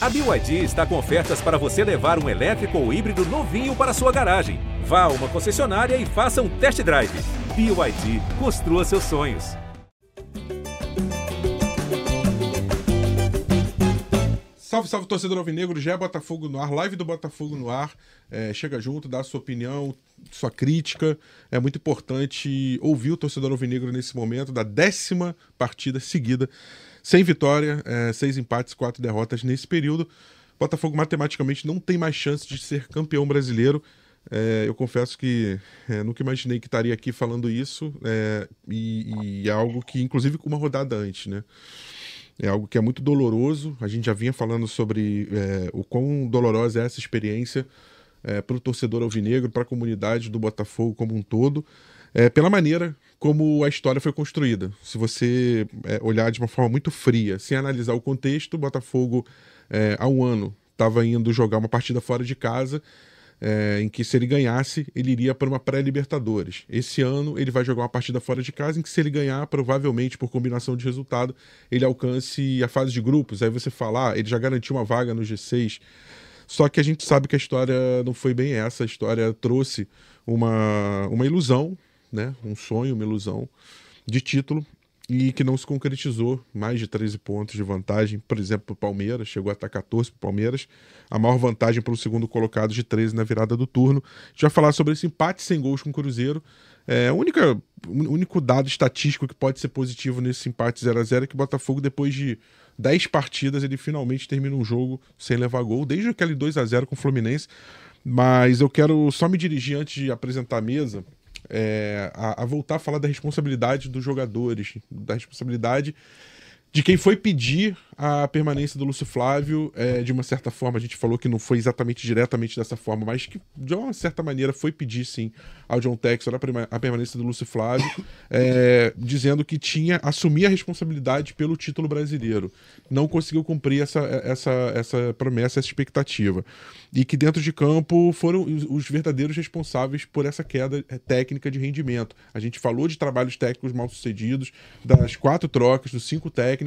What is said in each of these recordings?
A BYD está com ofertas para você levar um elétrico ou híbrido novinho para sua garagem. Vá a uma concessionária e faça um test drive. BYD, construa seus sonhos. Salve, salve, torcedor alvinegro, já é Botafogo no ar, live do Botafogo no ar. É, chega junto, dá sua opinião, sua crítica. É muito importante ouvir o torcedor alvinegro nesse momento da décima partida seguida, sem vitória, é, seis empates, quatro derrotas nesse período. Botafogo matematicamente não tem mais chance de ser campeão brasileiro. É, eu confesso que é, nunca imaginei que estaria aqui falando isso, é, e, e é algo que, inclusive, com uma rodada antes, né? É algo que é muito doloroso. A gente já vinha falando sobre é, o quão dolorosa é essa experiência é, para o torcedor alvinegro, para a comunidade do Botafogo como um todo, é, pela maneira como a história foi construída. Se você é, olhar de uma forma muito fria, sem analisar o contexto, o Botafogo, é, há um ano, estava indo jogar uma partida fora de casa é, em que se ele ganhasse, ele iria para uma pré-Libertadores. Esse ano ele vai jogar uma partida fora de casa em que se ele ganhar, provavelmente por combinação de resultado, ele alcance a fase de grupos. Aí você fala, ah, ele já garantiu uma vaga no G6. Só que a gente sabe que a história não foi bem essa. A história trouxe uma, uma ilusão, né? um sonho, uma ilusão de título e que não se concretizou. Mais de 13 pontos de vantagem, por exemplo, para o Palmeiras, chegou a estar 14 para o Palmeiras. A maior vantagem para o segundo colocado de 13 na virada do turno. Vai falar sobre esse empate sem gols com o Cruzeiro. É, o único dado estatístico que pode ser positivo nesse empate 0 a 0 é que o Botafogo, depois de 10 partidas, ele finalmente termina um jogo sem levar gol, desde aquele 2 a 0 com o Fluminense. Mas eu quero só me dirigir antes de apresentar a mesa é, a, a, voltar a falar da responsabilidade dos jogadores, da responsabilidade de quem foi pedir a permanência do Lúcio Flávio, é, de uma certa forma, a gente falou que não foi exatamente diretamente dessa forma, mas que de uma certa maneira foi pedir sim ao John Texor a, permanência do Lúcio Flávio, é, dizendo que tinha assumir a responsabilidade pelo título brasileiro. Não conseguiu cumprir essa, essa, essa promessa, essa expectativa. E que dentro de campo foram os verdadeiros responsáveis por essa queda é, técnica de rendimento. A gente falou de trabalhos técnicos mal sucedidos, das quatro trocas, dos cinco técnicos,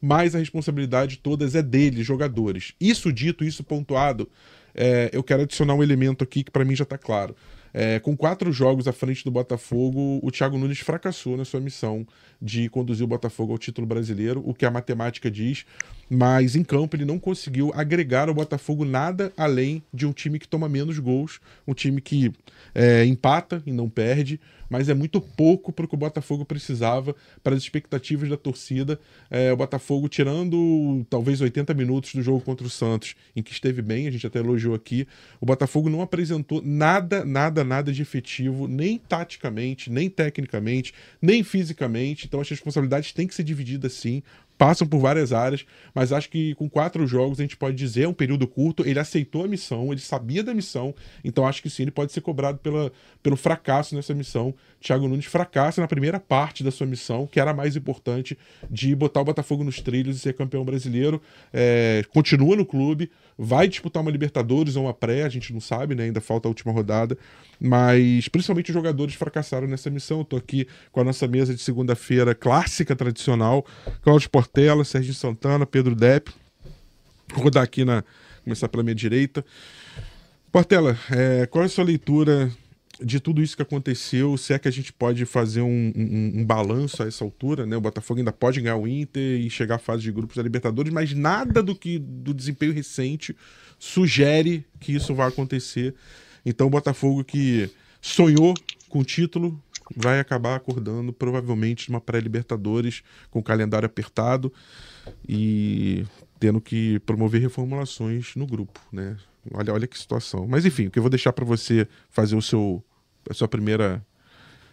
mas a responsabilidade responsabilidade todas é deles, jogadores. Isso dito, isso pontuado, é, eu quero adicionar um elemento aqui que para mim já está claro. É, com quatro jogos à frente do Botafogo, o Thiago Nunes fracassou na sua missão de conduzir o Botafogo ao título brasileiro, o que a matemática diz, mas em campo ele não conseguiu agregar ao Botafogo nada além de um time que toma menos gols, um time que é, empata e não perde, mas é muito pouco para o que o Botafogo precisava para as expectativas da torcida. É, o Botafogo, tirando talvez 80 minutos do jogo contra o Santos, em que esteve bem, a gente até elogiou aqui, o Botafogo não apresentou nada, nada, nada de efetivo, nem taticamente, nem tecnicamente, nem fisicamente. Então as responsabilidades têm que ser divididas sim passam por várias áreas, mas acho que com quatro jogos a gente pode dizer, é um período curto, ele aceitou a missão, ele sabia da missão, então acho que sim, ele pode ser cobrado pela, pelo fracasso nessa missão. Thiago Nunes fracassa na primeira parte da sua missão, que era a mais importante, de botar o Botafogo nos trilhos e ser campeão brasileiro. É, continua no clube, vai disputar uma Libertadores ou uma pré, a gente não sabe, né? ainda falta a última rodada, mas principalmente os jogadores fracassaram nessa missão. Estou aqui com a nossa mesa de segunda-feira clássica, tradicional, Cláudio Portela, Sérgio Santana, Pedro Depp. Vou rodar aqui na. começar pela minha direita. Portela, é, qual é a sua leitura de tudo isso que aconteceu? Se é que a gente pode fazer um, um, um, balanço a essa altura, né? O Botafogo ainda pode ganhar o Inter e chegar à fase de grupos da Libertadores, mas nada do que do desempenho recente sugere que isso vai acontecer. Então o Botafogo que sonhou com o título vai acabar acordando provavelmente numa pré-Libertadores com o calendário apertado e tendo que promover reformulações no grupo, né? Olha, olha que situação. Mas enfim, o que eu vou deixar para você fazer o seu a sua primeira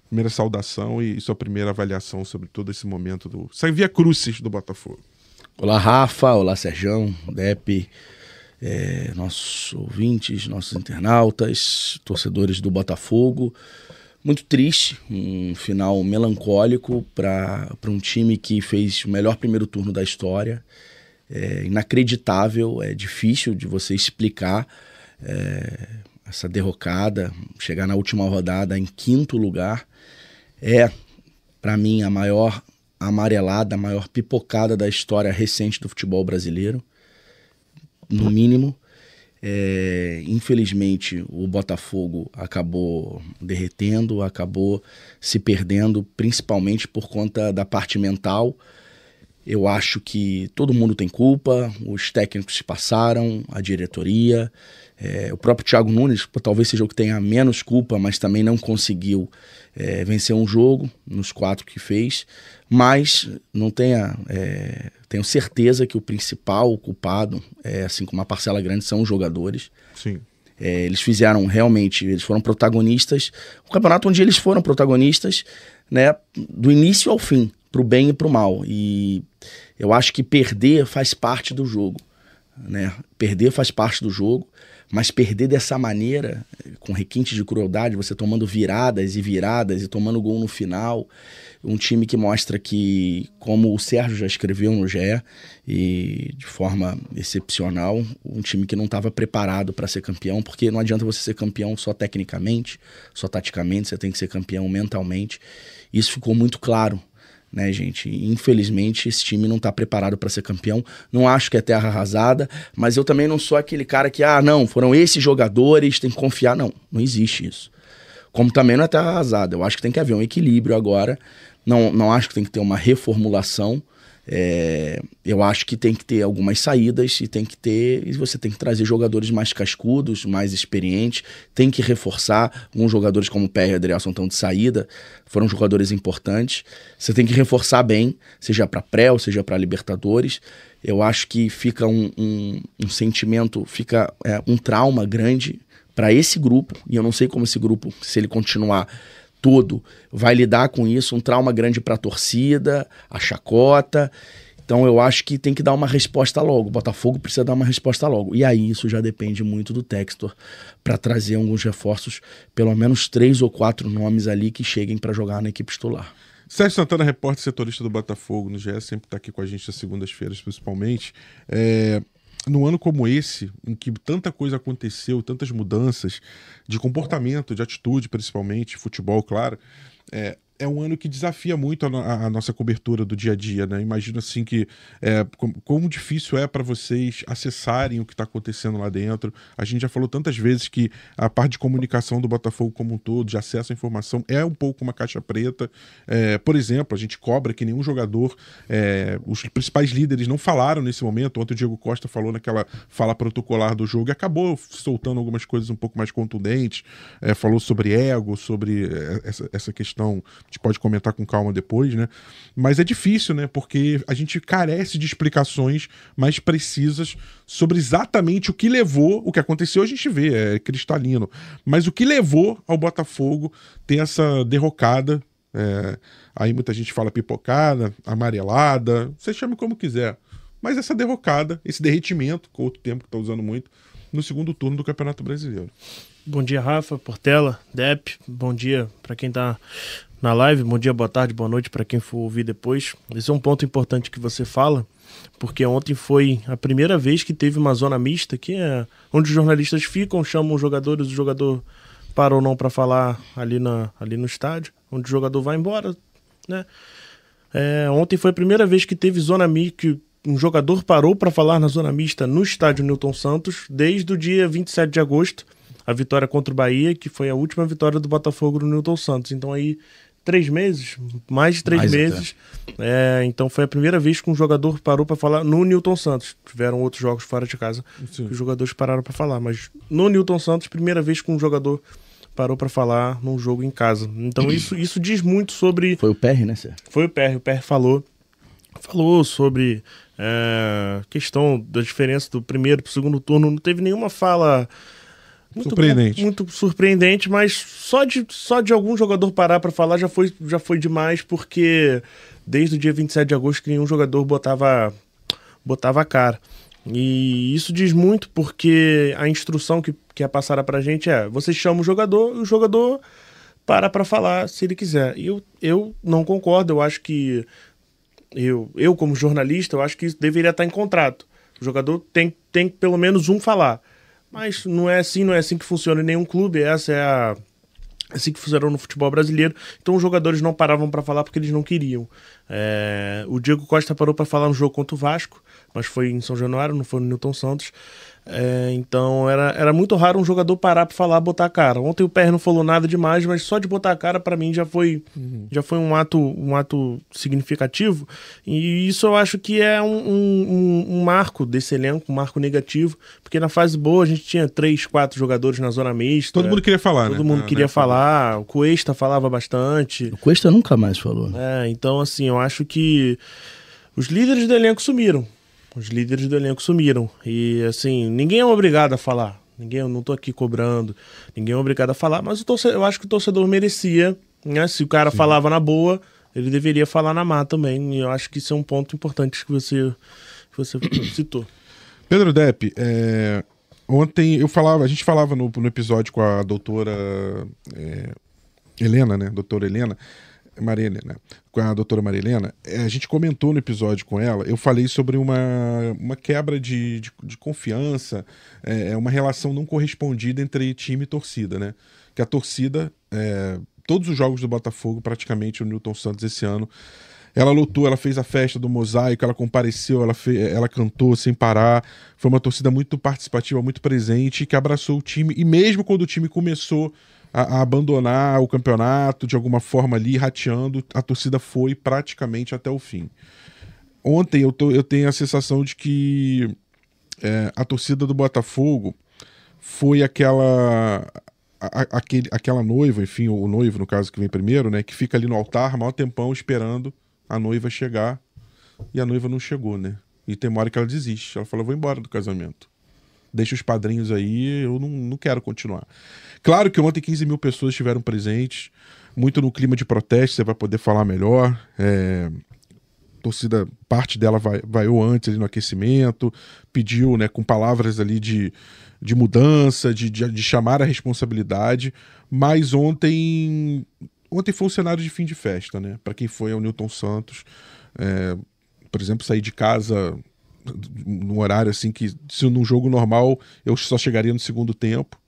primeira saudação e sua primeira avaliação sobre todo esse momento do Via Crucis do Botafogo. Olá, Rafa. Olá, Serjão, Depe é, nossos ouvintes, nossos internautas, torcedores do Botafogo. Muito triste, um final melancólico para um time que fez o melhor primeiro turno da história. É inacreditável, é difícil de você explicar é, essa derrocada, chegar na última rodada em quinto lugar. É, para mim, a maior amarelada, a maior pipocada da história recente do futebol brasileiro no mínimo. É, infelizmente, o Botafogo acabou derretendo, acabou se perdendo, principalmente por conta da parte mental. Eu acho que todo mundo tem culpa, os técnicos se passaram, a diretoria, é, o próprio Thiago Nunes, talvez seja o que tenha menos culpa, mas também não conseguiu é, vencer um jogo nos quatro que fez. Mas não tenha, é, tenho certeza que o principal culpado, é, assim como uma parcela grande, são os jogadores. Sim. É, eles fizeram realmente, eles foram protagonistas. Um campeonato onde eles foram protagonistas, né, do início ao fim, pro bem e pro mal. E eu acho que perder faz parte do jogo, né? Perder faz parte do jogo. Mas perder dessa maneira, com requinte de crueldade, você tomando viradas e viradas e tomando gol no final, um time que mostra que, como o Sérgio já escreveu no GE, e de forma excepcional, um time que não estava preparado para ser campeão, porque não adianta você ser campeão só tecnicamente, só taticamente, você tem que ser campeão mentalmente. Isso ficou muito claro né, gente? Infelizmente, esse time não está preparado para ser campeão. Não acho que é terra arrasada, mas eu também não sou aquele cara que, ah, não, foram esses jogadores, tem que confiar. Não, não existe isso. Como também não é terra arrasada. Eu acho que tem que haver um equilíbrio agora. Não, não acho que tem que ter uma reformulação. É, eu acho que tem que ter algumas saídas e tem que ter. E você tem que trazer jogadores mais cascudos, mais experientes, tem que reforçar. Alguns jogadores como o Pé e Adrielson estão de saída, foram jogadores importantes. Você tem que reforçar bem, seja para pré ou seja para Libertadores. Eu acho que fica um, um, um sentimento, fica é, um trauma grande para esse grupo, e eu não sei como esse grupo, se ele continuar todo vai lidar com isso, um trauma grande para a torcida, a chacota. Então eu acho que tem que dar uma resposta logo. O Botafogo precisa dar uma resposta logo. E aí isso já depende muito do Textor para trazer alguns reforços, pelo menos três ou quatro nomes ali que cheguem para jogar na equipe titular. Sérgio Santana, repórter setorista do Botafogo no GE, sempre está aqui com a gente às segundas-feiras, principalmente. É, num ano como esse, em que tanta coisa aconteceu, tantas mudanças de comportamento, de atitude, principalmente, futebol, claro, é, é um ano que desafia muito a, a, nossa cobertura do dia a dia, né? Imagino assim que é, como, como, difícil é para vocês acessarem o que está acontecendo lá dentro. A gente já falou tantas vezes que a parte de comunicação do Botafogo como um todo, de acesso à informação, é um pouco uma caixa preta. É, por exemplo, a gente cobra que nenhum jogador, é, os principais líderes não falaram nesse momento. Ontem o Diego Costa falou naquela fala protocolar do jogo e acabou soltando algumas coisas um pouco mais contundentes. É, falou sobre ego, sobre é, essa, essa questão gente pode comentar com calma depois, né? Mas é difícil, né? Porque a gente carece de explicações mais precisas sobre exatamente o que levou, o que aconteceu a gente vê, é cristalino. Mas o que levou ao Botafogo ter essa derrocada. É, aí muita gente fala pipocada, amarelada, você chame como quiser. Mas essa derrocada, esse derretimento, com outro tempo que está usando muito, no segundo turno do Campeonato Brasileiro. Bom dia, Rafa, Portela, Dep. Bom dia para quem está na live. Bom dia, boa tarde, boa noite para quem for ouvir depois. Esse é um ponto importante que você fala, porque ontem foi a primeira vez que teve uma zona mista, que é onde os jornalistas ficam, chamam os jogadores, o jogador para ou não para falar ali, na, ali no estádio, onde o jogador vai embora, né? É, ontem foi a primeira vez que teve zona mista, que um jogador parou para falar na zona mista no estádio Newton Santos, desde o dia 27 de agosto, a vitória contra o Bahia, que foi a última vitória do Botafogo no Newton Santos. Então aí três meses, mais de três mais meses. É, então foi a primeira vez que um jogador parou para falar no Newton Santos. Tiveram outros jogos fora de casa Sim. que os jogadores pararam para falar, mas no Newton Santos, primeira vez que um jogador parou para falar num jogo em casa. Então isso, isso diz muito sobre. Foi o PR, né, Sérgio? Foi o PR. O PR falou, falou sobre é, questão da diferença do primeiro para o segundo turno. Não teve nenhuma fala muito surpreendente. Muito surpreendente, mas só de, só de algum jogador parar para falar já foi, já foi demais, porque desde o dia 27 de agosto que nenhum jogador botava, botava a cara. E isso diz muito porque a instrução que, que é passada pra gente é: você chama o jogador e o jogador para para falar se ele quiser. E eu, eu não concordo, eu acho que. Eu, eu, como jornalista, eu acho que isso deveria estar em contrato. O jogador tem, tem pelo menos um falar. Mas não é assim, não é assim que funciona em nenhum clube. Essa é a é assim que fizeram no futebol brasileiro. Então os jogadores não paravam para falar porque eles não queriam. É, o Diego Costa parou para falar no jogo contra o Vasco, mas foi em São Januário, não foi no Newton Santos. É, então era, era muito raro um jogador parar para falar, botar a cara. Ontem o PR não falou nada demais, mas só de botar a cara para mim já foi, uhum. já foi um ato, um ato significativo. E isso eu acho que é um, um, um, marco desse elenco, um marco negativo, porque na fase boa a gente tinha três, quatro jogadores na zona mista. Todo mundo queria falar, todo né? Todo mundo ah, queria né? falar. O Cuesta falava bastante. O Cuesta nunca mais falou. É, então assim, eu acho que os líderes do elenco sumiram. Os líderes do elenco sumiram. E assim, ninguém é obrigado a falar. Ninguém, eu não tô aqui cobrando. Ninguém é obrigado a falar, mas o torcedor, eu acho que o torcedor merecia, né? Se o cara Sim. falava na boa, ele deveria falar na má também. E eu acho que isso é um ponto importante que você, que você citou. Pedro Depp, é, ontem eu falava, a gente falava no, no episódio com a doutora é, Helena, né? Doutora Helena, Maria Helena, com a doutora Maria Helena, é, a gente comentou no episódio com ela, eu falei sobre uma, uma quebra de, de, de confiança, é, é, uma relação não correspondida entre time e torcida, né? Que a torcida, é, todos os jogos do Botafogo, praticamente o Newton Santos esse ano, ela lutou, ela fez a festa do mosaico, ela compareceu, ela, fez, ela cantou sem parar. Foi uma torcida muito participativa, muito presente, que abraçou o time. E mesmo quando o time começou a, a, abandonar o campeonato de alguma forma ali, rateando, a torcida foi praticamente até o fim. Ontem eu, tô, eu tenho a sensação de que é, a torcida do Botafogo foi aquela. A, aquele, aquela noiva, enfim, o noivo, no caso, que vem primeiro, né? Que fica ali no altar, maior tempão, esperando a noiva chegar. E a noiva não chegou, né? E tem uma hora que ela desiste. Ela fala: vou embora do casamento. Deixa os padrinhos aí, eu não, não quero continuar. Claro que ontem 15 mil pessoas estiveram presentes, muito no clima de protesto, você vai poder falar melhor. É, torcida, parte dela vai, vaiou antes ali no aquecimento, pediu né, com palavras ali de, de mudança, de, de, de chamar a responsabilidade, mas ontem ontem foi um cenário de fim de festa, né? Para quem foi ao Newton Santos, é, por exemplo, sair de casa num horário assim que se num jogo normal eu só chegaria no segundo tempo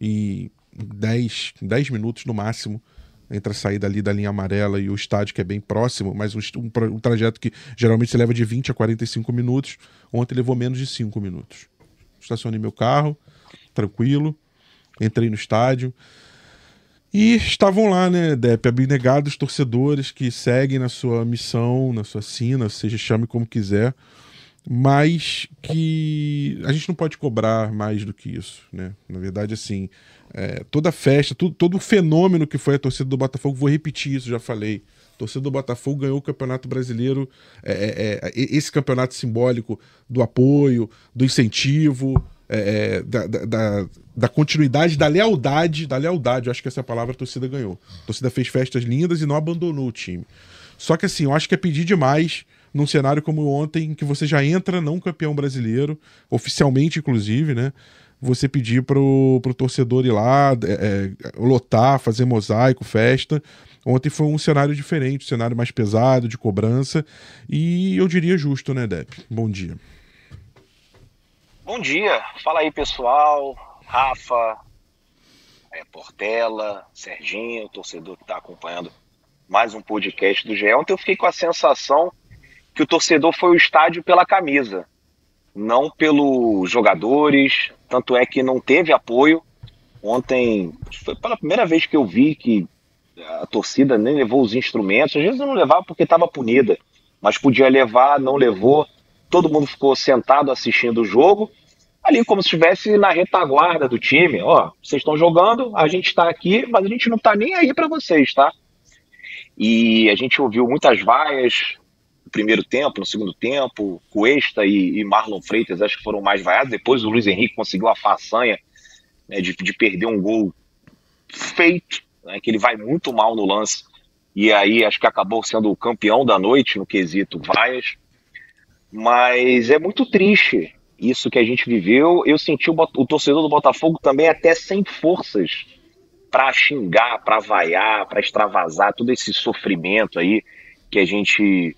e 10, 10 minutos no máximo entre a saída ali da linha amarela e o estádio, que é bem próximo, mas um, um, trajeto que geralmente se leva de 20 a 45 minutos. Ontem levou menos de 5 minutos. Estacionei meu carro, tranquilo, entrei no estádio. E estavam lá, né, Depe, abnegados torcedores que seguem na sua missão, na sua sina, seja chame como quiser, mas que a gente não pode cobrar mais do que isso, né? Na verdade, assim, é, toda festa, tudo, todo o fenômeno que foi a torcida do Botafogo, vou repetir isso, já falei. Torcida do Botafogo ganhou o Campeonato Brasileiro, é, é, é esse campeonato simbólico do apoio, do incentivo, é, é, da, da, da, continuidade, da lealdade, da lealdade, eu acho que essa palavra a torcida ganhou. A torcida fez festas lindas e não abandonou o time. Só que assim, eu acho que é pedir demais num cenário como ontem, em que você já entra não campeão brasileiro, oficialmente inclusive, né? você pedir pro, pro torcedor ir lá, é, é, lotar, fazer mosaico, festa. Ontem foi um cenário diferente, um cenário mais pesado, de cobrança, e eu diria justo, né, Depp? Bom dia. Bom dia, fala aí pessoal, Rafa, é, Portela, Serginho, torcedor que está acompanhando mais um podcast do GE. Ontem eu fiquei com a sensação que o torcedor foi o estádio pela camisa, não pelos jogadores, tanto é que não teve apoio. Ontem foi pela primeira vez que eu vi que a torcida nem levou os instrumentos. Às vezes não levava porque estava punida, mas podia levar, não levou. Todo mundo ficou sentado assistindo o jogo, ali como se estivesse na retaguarda do time. Ó, vocês estão jogando, a gente está aqui, mas a gente não está nem aí para vocês, tá? E a gente ouviu muitas vaias, primeiro tempo, no segundo tempo, Cuesta e, e, Marlon Freitas acho que foram mais vaiados. Depois o Luiz Henrique conseguiu a façanha né, de, de, perder um gol feito, né, que ele vai muito mal no lance. E aí acho que acabou sendo o campeão da noite no quesito vaias. Mas é muito triste isso que a gente viveu. Eu senti o, o torcedor do Botafogo também até sem forças para xingar, para vaiar, para extravasar todo esse sofrimento aí que a gente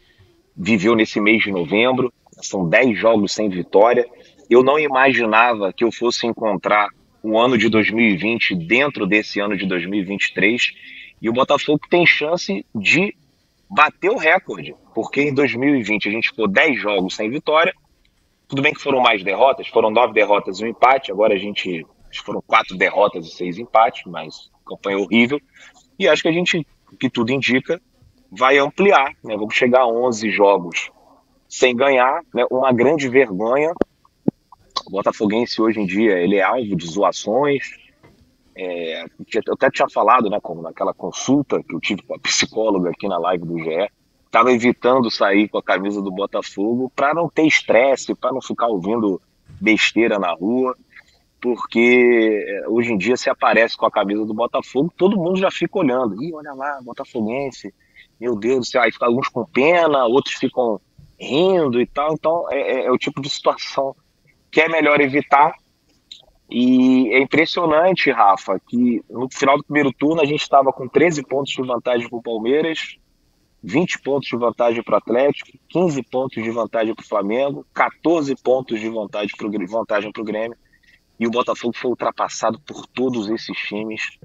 viveu nesse mês de novembro. São 10 jogos sem vitória. Eu não imaginava que eu fosse encontrar o ano de 2020 dentro desse ano de 2023. E o Botafogo tem chance de bateu o recorde, porque em 2020 a gente ficou 10 jogos sem vitória. Tudo bem que foram mais derrotas, foram nove derrotas e um empate. Agora a gente. Foram quatro derrotas e seis empates, mas campanha horrível. E acho que a gente, que tudo indica, vai ampliar. Né? Vamos chegar a 11 jogos sem ganhar, né? uma grande vergonha. O Botafoguense hoje em dia ele é alvo de zoações, é, eu até tinha falado, né, como naquela consulta que eu tive com a psicóloga aqui na live do GE, estava evitando sair com a camisa do Botafogo para não ter estresse, para não ficar ouvindo besteira na rua, porque é, hoje em dia se aparece com a camisa do Botafogo, todo mundo já fica olhando. Ih, olha lá, Botafoguense, meu Deus do céu, aí fica alguns com pena, outros ficam rindo e tal. Então é, é, é o tipo de situação que é melhor evitar e é impressionante, Rafa, que no final do primeiro turno a gente estava com 13 pontos de vantagem para o Palmeiras, 20 pontos de vantagem para o Atlético, 15 pontos de vantagem para o Flamengo, 14 pontos de vantagem para o Grêmio. E o Botafogo foi ultrapassado por todos esses times.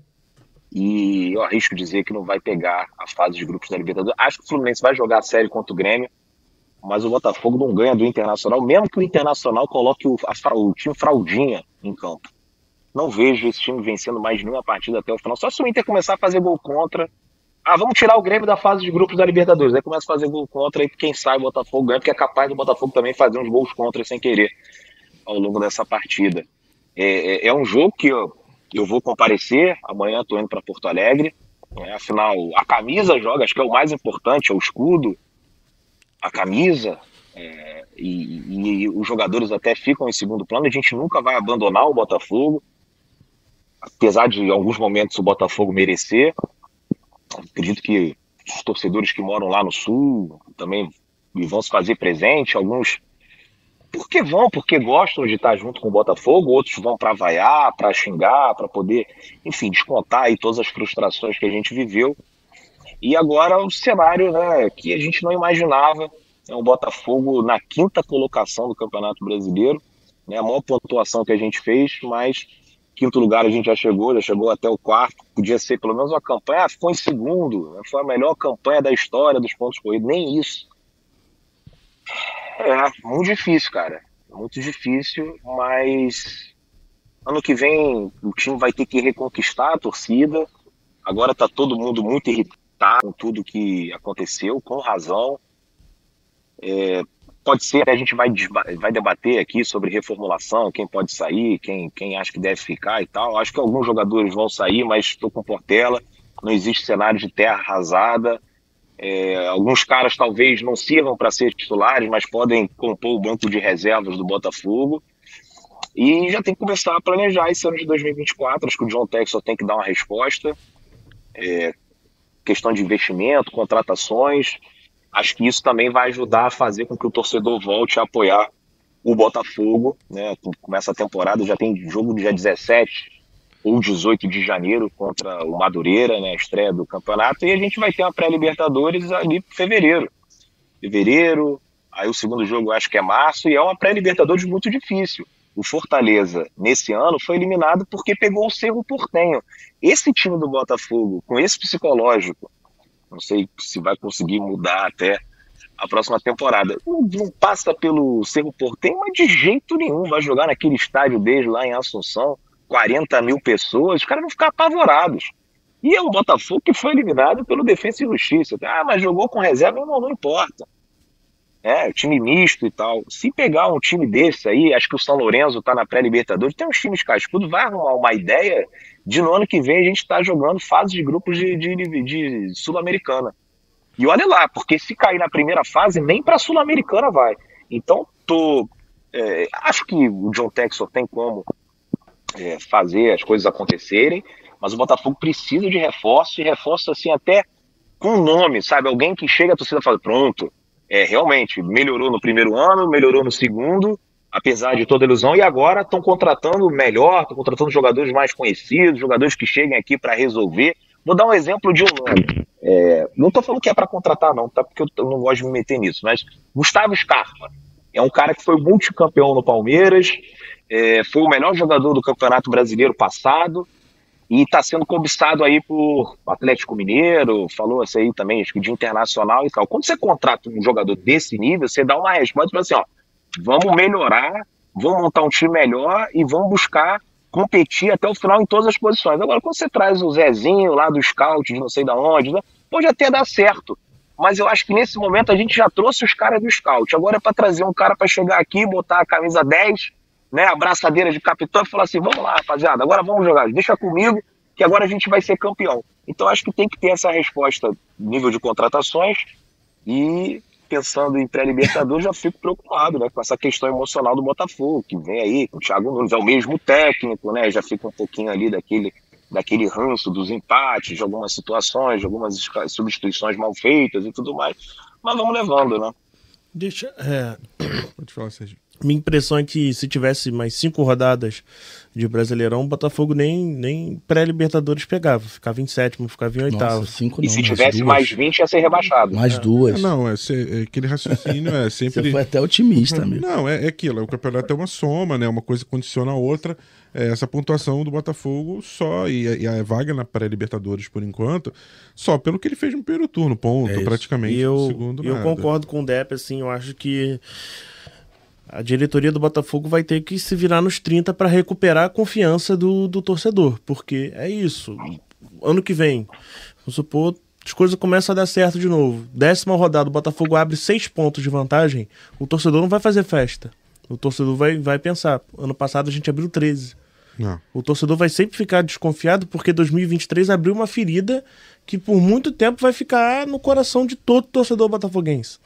E eu arrisco dizer que não vai pegar a fase de grupos da Libertadores. Acho que o Fluminense vai jogar a série contra o Grêmio mas o Botafogo não ganha do Internacional, mesmo que o Internacional coloque o, a, o time fraldinha em campo. Não vejo esse time vencendo mais nenhuma partida até o final. Só se o Inter começar a fazer gol contra. Ah, vamos tirar o Grêmio da fase de grupos da Libertadores. Aí começa a fazer gol contra e quem sai o Botafogo ganha, porque é capaz do Botafogo também fazer uns gols contra sem querer ao longo dessa partida. É, é, é um jogo que eu vou comparecer. Amanhã estou indo para Porto Alegre. É, afinal, a camisa joga, acho que é o mais importante, é o escudo a camisa, é, e, e, os jogadores até ficam em segundo plano. A gente nunca vai abandonar o Botafogo, apesar de em alguns momentos o Botafogo merecer. Acredito que os torcedores que moram lá no Sul também vão se fazer presente. Alguns porque vão, porque gostam de estar junto com o Botafogo, outros vão para vaiar, para xingar, para poder, enfim, descontar aí todas as frustrações que a gente viveu. E agora o cenário né, que a gente não imaginava, é o Botafogo na quinta colocação do Campeonato Brasileiro, né, a maior pontuação que a gente fez, mas quinto lugar a gente já chegou, já chegou até o quarto, podia ser pelo menos uma campanha, ah, ficou em segundo, né, foi a melhor campanha da história dos pontos corridos, nem isso. É, muito difícil, cara, muito difícil, mas ano que vem o time vai ter que reconquistar a torcida, agora tá todo mundo muito irritado, com tudo que aconteceu, com razão. É, pode ser, a gente vai, vai debater aqui sobre reformulação, quem pode sair, quem, quem acha que deve ficar e tal. Acho que alguns jogadores vão sair, mas estou com Portela, não existe cenário de terra arrasada. É, alguns caras talvez não sirvam para ser titulares, mas podem compor o banco de reservas do Botafogo. E já tem que começar a planejar esse ano de 2024. Acho que o John Texel tem que dar uma resposta. É, questão de investimento, contratações. Acho que isso também vai ajudar a fazer com que o torcedor volte a apoiar o Botafogo. Né? Começa a temporada, já tem jogo dia 17 ou 18 de janeiro contra o Madureira, né? a estreia do campeonato, e a gente vai ter uma pré-Libertadores ali em fevereiro. Fevereiro, aí o segundo jogo acho que é março, e é uma pré-Libertadores muito difícil. O Fortaleza, nesse ano, foi eliminado porque pegou o Cerro Portenho. Esse time do Botafogo, com esse psicológico, não sei se vai conseguir mudar até a próxima temporada. Não, não, passa pelo Cerro Portenho, mas de jeito nenhum vai jogar naquele estádio deles lá em Assunção, 40 mil pessoas, os caras vão ficar apavorados. E é o Botafogo que foi eliminado pelo Defensa e Justiça. Ah, mas jogou com reserva, não, não importa é, time misto e tal. Se pegar um time desse aí, acho que o São Lourenço tá na pré-Libertadores, tem uns times cascudos, vai arrumar uma ideia de no ano que vem a gente tá jogando fase de grupos de, de, de Sul-Americana. E olha lá, porque se cair na primeira fase, nem pra Sul-Americana vai. Então, tô. É, acho que o John Texor tem como é, fazer as coisas acontecerem, mas o Botafogo precisa de reforço, e reforço assim, até com nome, sabe? Alguém que chega a torcida fala, pronto, é, realmente melhorou no primeiro ano, melhorou no segundo, apesar de toda ilusão, e agora estão contratando melhor, estão contratando jogadores mais conhecidos, jogadores que cheguem aqui para resolver. Vou dar um exemplo de um nome. É, não estou falando que é para contratar, não, tá? Porque eu não gosto de me meter nisso, mas Gustavo Scarpa é um cara que foi multicampeão no Palmeiras, é, foi o melhor jogador do Campeonato Brasileiro passado, e está sendo cobiçado aí por Atlético Mineiro, falou assim aí também, acho que de internacional e tal. Quando você contrata um jogador desse nível, você dá uma resposta para assim, ó, vamos melhorar, vamos montar um time melhor e vamos buscar competir até o final em todas as posições. Agora, quando você traz o Zezinho lá do scout, de não sei da onde, né, pode até dar certo. Mas eu acho que nesse momento a gente já trouxe os caras do scout. Agora é para trazer um cara para chegar aqui, botar a camisa 10, né, a braçadeira de capitão e falar assim: vamos lá, rapaziada, agora vamos jogar, deixa comigo, que agora a gente vai ser campeão. Então acho que tem que ter essa resposta nível de contratações e pensando em pré-libertadores já fico preocupado, né, com essa questão emocional do Botafogo, que vem aí, com o Thiago Nunes, é o mesmo técnico, né, já fica um pouquinho ali daquele daquele ranço dos empates, de algumas situações, de algumas substituições mal feitas e tudo mais. Mas vamos levando, né? Deixa. É... Pode falar, Sérgio. Minha impressão é que se tivesse mais cinco rodadas de Brasileirão, o Botafogo nem, nem pré-Libertadores pegava. Ficava em sétimo, ficava em oitavo. Nossa, cinco e não, se mais tivesse duas. mais 20, ia ser rebaixado. Mais É, duas. não, é, se- é aquele raciocínio é Você sempre. foi até otimista, amigo. Não, é, é aquilo. O campeonato é uma soma, né? Uma coisa condiciona a outra. É, essa pontuação do Botafogo só, e, a- e a vaga na pré-Libertadores por enquanto, só pelo que ele fez no primeiro turno, ponto, É praticamente. E eu, no segundo, eu nada. concordo com o Depp, assim, eu acho que a diretoria do Botafogo vai ter que se virar nos 30 para recuperar a confiança do, do torcedor, porque é isso. Ano que vem, vamos supor, as coisas começam a dar certo de novo. Décima rodada, o Botafogo abre seis pontos de vantagem, o torcedor não vai fazer festa. O torcedor vai, vai pensar, ano passado a gente abriu 13. Não. O torcedor vai sempre ficar desconfiado porque 2023 abriu uma ferida que por muito tempo vai ficar no coração de todo torcedor botafoguense.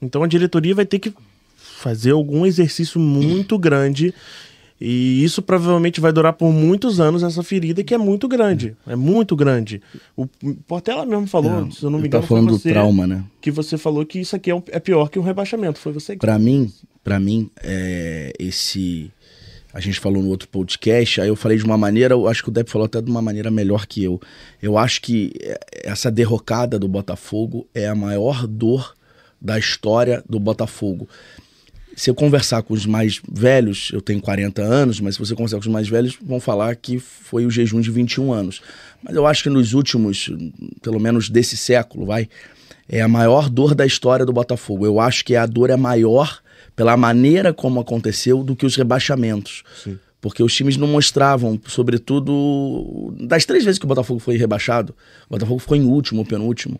Então a diretoria vai ter que fazer algum exercício muito grande e isso provavelmente vai durar por muitos anos essa ferida que é muito grande, é muito grande. O Portela mesmo falou, se eu não me Ele tá engano, falando foi do você trauma, né? que você falou que isso aqui é, um- é pior que um rebaixamento. Foi você que Pra mim, para mim, é, esse a gente falou no outro podcast, aí eu falei de uma maneira, eu acho que o Depp falou até de uma maneira melhor que eu. Eu acho que é, essa derrocada do Botafogo é a maior dor da história do Botafogo. Se eu conversar com os mais velhos, eu tenho 40 anos, mas se você conversar com os mais velhos, vão falar que foi o jejum de 21 anos. Mas eu acho que nos últimos, pelo menos desse século, vai, é a maior dor da história do Botafogo. Eu acho que a dor é maior pela maneira como aconteceu do que os rebaixamentos. Sim. Porque os times não mostravam, sobretudo, das três vezes que o Botafogo foi rebaixado, o Botafogo ficou em último, penúltimo.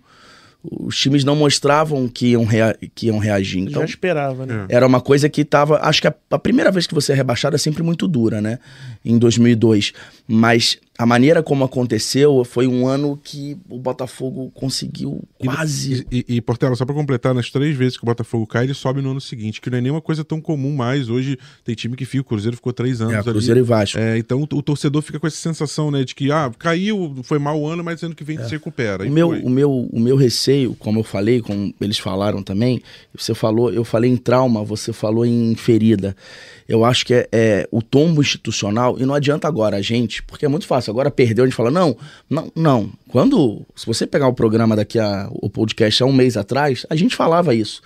Os times não mostravam que iam, rea- que iam reagir. Então, já esperava, né? era uma coisa que tava. Acho que a, a primeira vez que você é rebaixado é sempre muito dura, né? Em 2002. Mas a maneira como aconteceu foi um ano que o Botafogo conseguiu quase. E, e, e, Portela, só pra completar, nas três vezes que o Botafogo cai, ele sobe no ano seguinte, que não é nenhuma coisa tão comum mais. Hoje tem time que fica, o Cruzeiro ficou três anos É, ali. Cruzeiro e Vasco. É, então o, o torcedor fica com essa sensação, né, de que ah, caiu, foi mau ano, mas ano que vem se recupera. O meu, foi. o, meu, o meu receio, como eu falei, como eles falaram também, você falou, eu falei em trauma, você falou em ferida. Eu acho que é, é o tombo institucional, e não adianta agora a gente, porque é muito fácil. Agora perdeu, a gente fala, não, não, não. Quando, se você pegar o programa daqui a, o podcast há um mês atrás, a gente falava isso.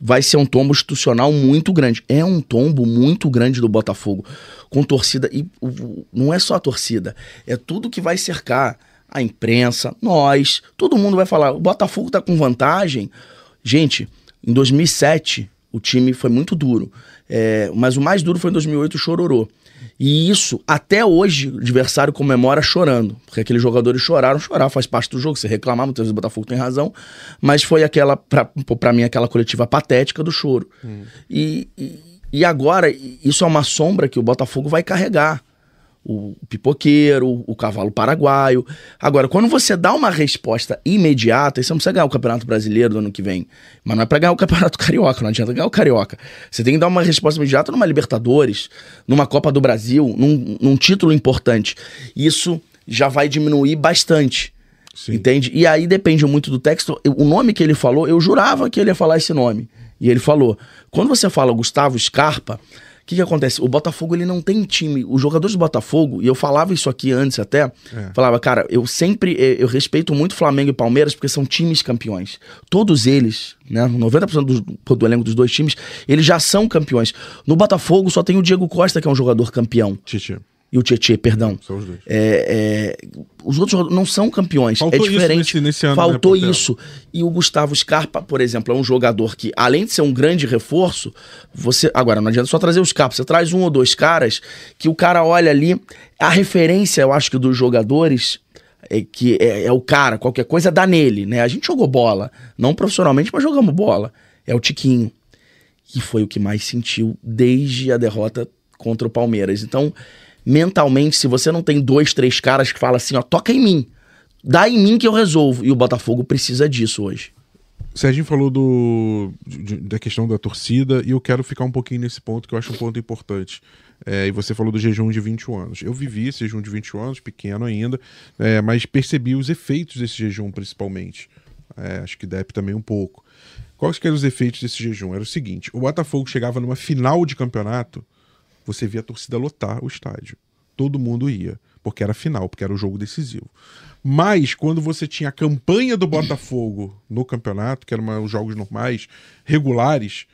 Vai ser um tombo institucional muito grande. É um tombo muito grande do Botafogo, com torcida, e não é só a torcida, é tudo que vai cercar a imprensa, nós, todo mundo vai falar, o Botafogo tá com vantagem. Gente, em 2007 o time foi muito duro, É, mas o mais duro foi em 2008 o Chororô. E isso, até hoje, o adversário comemora chorando. Porque aqueles jogadores choraram, chorar faz parte do jogo. Você reclamar, muitas vezes o Botafogo tem razão. Mas foi aquela, pra, pra mim, aquela coletiva patética do choro. E, e, e agora, isso é uma sombra que o Botafogo vai carregar o pipoqueiro, o cavalo paraguaio. Agora, quando você dá uma resposta imediata, e você não precisa ganhar o Campeonato Brasileiro do ano que vem, mas não é pra ganhar o Campeonato Carioca, não adianta ganhar o Carioca. Você tem que dar uma resposta imediata numa Libertadores, numa Copa do Brasil, num, num título importante. Isso já vai diminuir bastante. Sim. Entende? E aí depende muito do texto. O nome que ele falou, eu jurava que ele ia falar esse nome. E ele falou. Quando você fala Gustavo Scarpa, o que, que acontece? O Botafogo ele não tem time. Os jogadores do Botafogo, e eu falava isso aqui antes até, falava, cara, eu sempre eh, eu respeito muito Flamengo e Palmeiras porque são times campeões. Todos eles, né? 90% do, do elenco dos dois times, eles já são campeões. No Botafogo só tem o Diego Costa, que é um jogador campeão. Tite. E o Tietê, perdão. São os dois. É, é, os outros não são campeões. Faltou é isso diferente. nesse- nesse ano, né, Faltou Portela? isso. E o Gustavo Scarpa, por exemplo, é um jogador que, além de ser um grande reforço, você. Agora, não adianta só trazer os Scarpa. Você traz um ou dois caras que o cara olha ali. A referência, eu acho que dos jogadores. É que é, é o cara, qualquer coisa dá nele, né? A gente jogou bola, não profissionalmente, mas jogamos bola. É o Tiquinho. E foi o que mais sentiu desde a derrota contra o Palmeiras. Então, mentalmente, se você não tem dois, três caras que falam assim, ó, toca em mim, dá em mim que eu resolvo. E o Botafogo precisa disso hoje. Serginho falou do, de- da questão da torcida e eu quero ficar um pouquinho nesse ponto que eu acho um ponto importante. É, e você falou do jejum de 21 anos. Eu vivi esse jejum de 21 anos, pequeno ainda, é, mas percebi os efeitos desse jejum principalmente. É, acho que Depp também um pouco. Quais que eram os efeitos desse jejum? Era o seguinte: o Botafogo chegava numa final de campeonato, você via a torcida lotar o estádio. Todo mundo ia, porque era final, porque era o jogo decisivo. Mas quando você tinha a campanha do Botafogo no campeonato, que eram os jogos normais, regulares,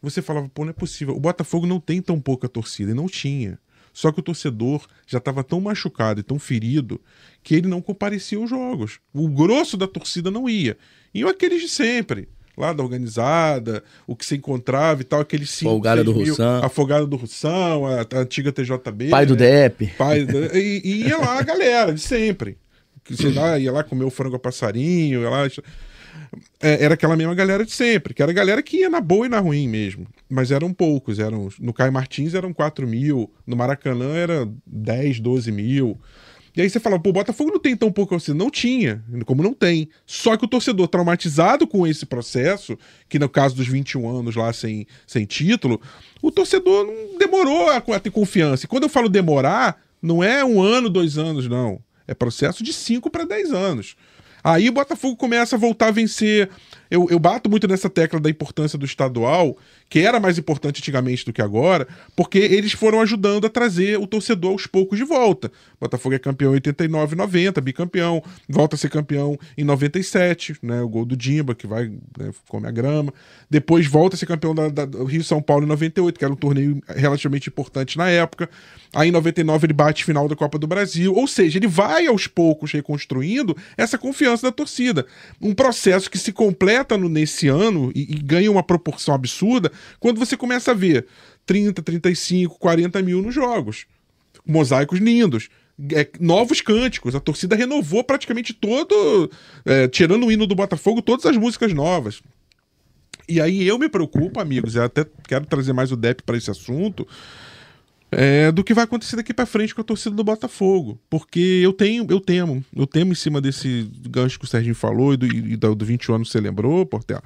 você falava, pô, não é possível. O Botafogo não tem tão pouca torcida, e não tinha. Só que o torcedor já estava tão machucado e tão ferido que ele não comparecia aos jogos. O grosso da torcida não ia. Iam aqueles de sempre. Lá da organizada, o que se encontrava e tal, aqueles cinco, seis do mil, Russão. Afogada do Russão, a, a antiga TJB. Pai do né? Depp. Pai da- e, e ia lá a galera, de sempre. Que, sei lá, ia lá comer o frango a passarinho, ia lá. É, era aquela mesma galera de sempre, que era a galera que ia na boa e na ruim mesmo. Mas eram poucos, eram. No Caio Martins eram 4 mil, no Maracanã era 10, 12 mil. E aí você fala, pô, o Botafogo não tem tão pouco torcida. Não tinha, como não tem. Só que o torcedor traumatizado com esse processo, que no caso dos 21 anos lá sem, sem título, o torcedor não demorou a, a ter confiança. E quando eu falo demorar, não é um ano, dois anos, não. É processo de 5 para 10 anos. Aí o Botafogo começa a voltar a vencer. Eu, eu bato muito nessa tecla da importância do estadual, que era mais importante antigamente do que agora, porque eles foram ajudando a trazer o torcedor aos poucos de volta. Botafogo é campeão em 89, 90, bicampeão, volta a ser campeão em 97, né? O gol do Dimba, que vai, né, come a grama. Depois volta a ser campeão da, da- do Rio São Paulo em 98, que era um torneio relativamente importante na época. Aí em 99 ele bate final da Copa do Brasil. Ou seja, ele vai aos poucos reconstruindo essa confiança da torcida. Um processo que se completa no- nesse ano e, e ganha uma proporção absurda quando você começa a ver 30, 35, 40 mil nos jogos. Mosaicos lindos. É, novos cânticos. A torcida renovou praticamente todo. é, tirando o hino do Botafogo, todas as músicas novas. E aí eu me preocupo, amigos, eu até quero trazer mais o Depp para esse assunto, é, do que vai acontecer daqui para frente com a torcida do Botafogo. Porque eu tenho, eu temo, eu temo em cima desse gancho que o Serginho falou e do, e do, do 21 anos você lembrou, Portela,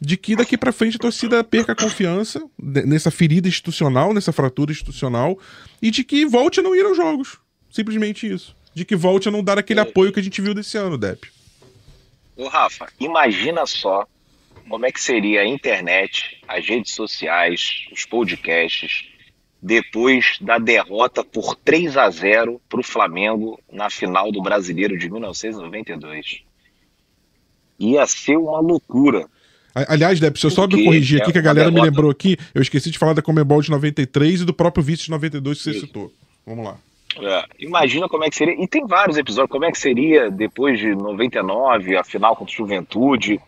de que daqui para frente a torcida perca a confiança ne- nessa ferida institucional, nessa fratura institucional, e de que volte a não ir aos jogos. Simplesmente isso. De que volte a não dar aquele apoio que a gente viu desse ano, Depp. Ô, Rafa, imagina só como é que seria a internet, as redes sociais, os podcasts, depois da derrota por 3 a 0 para o Flamengo na final do Brasileiro de 1992. Ia ser uma loucura. Aliás, Depp, se eu só me corrigir aqui, é que a galera me derrota. lembrou aqui, eu esqueci de falar da Comebol de 93 e do próprio vice de 92 que você Isso. citou. Vamos lá. É, imagina como é que seria. E tem vários episódios. Como é que seria depois de 99, a final contra o Juventude.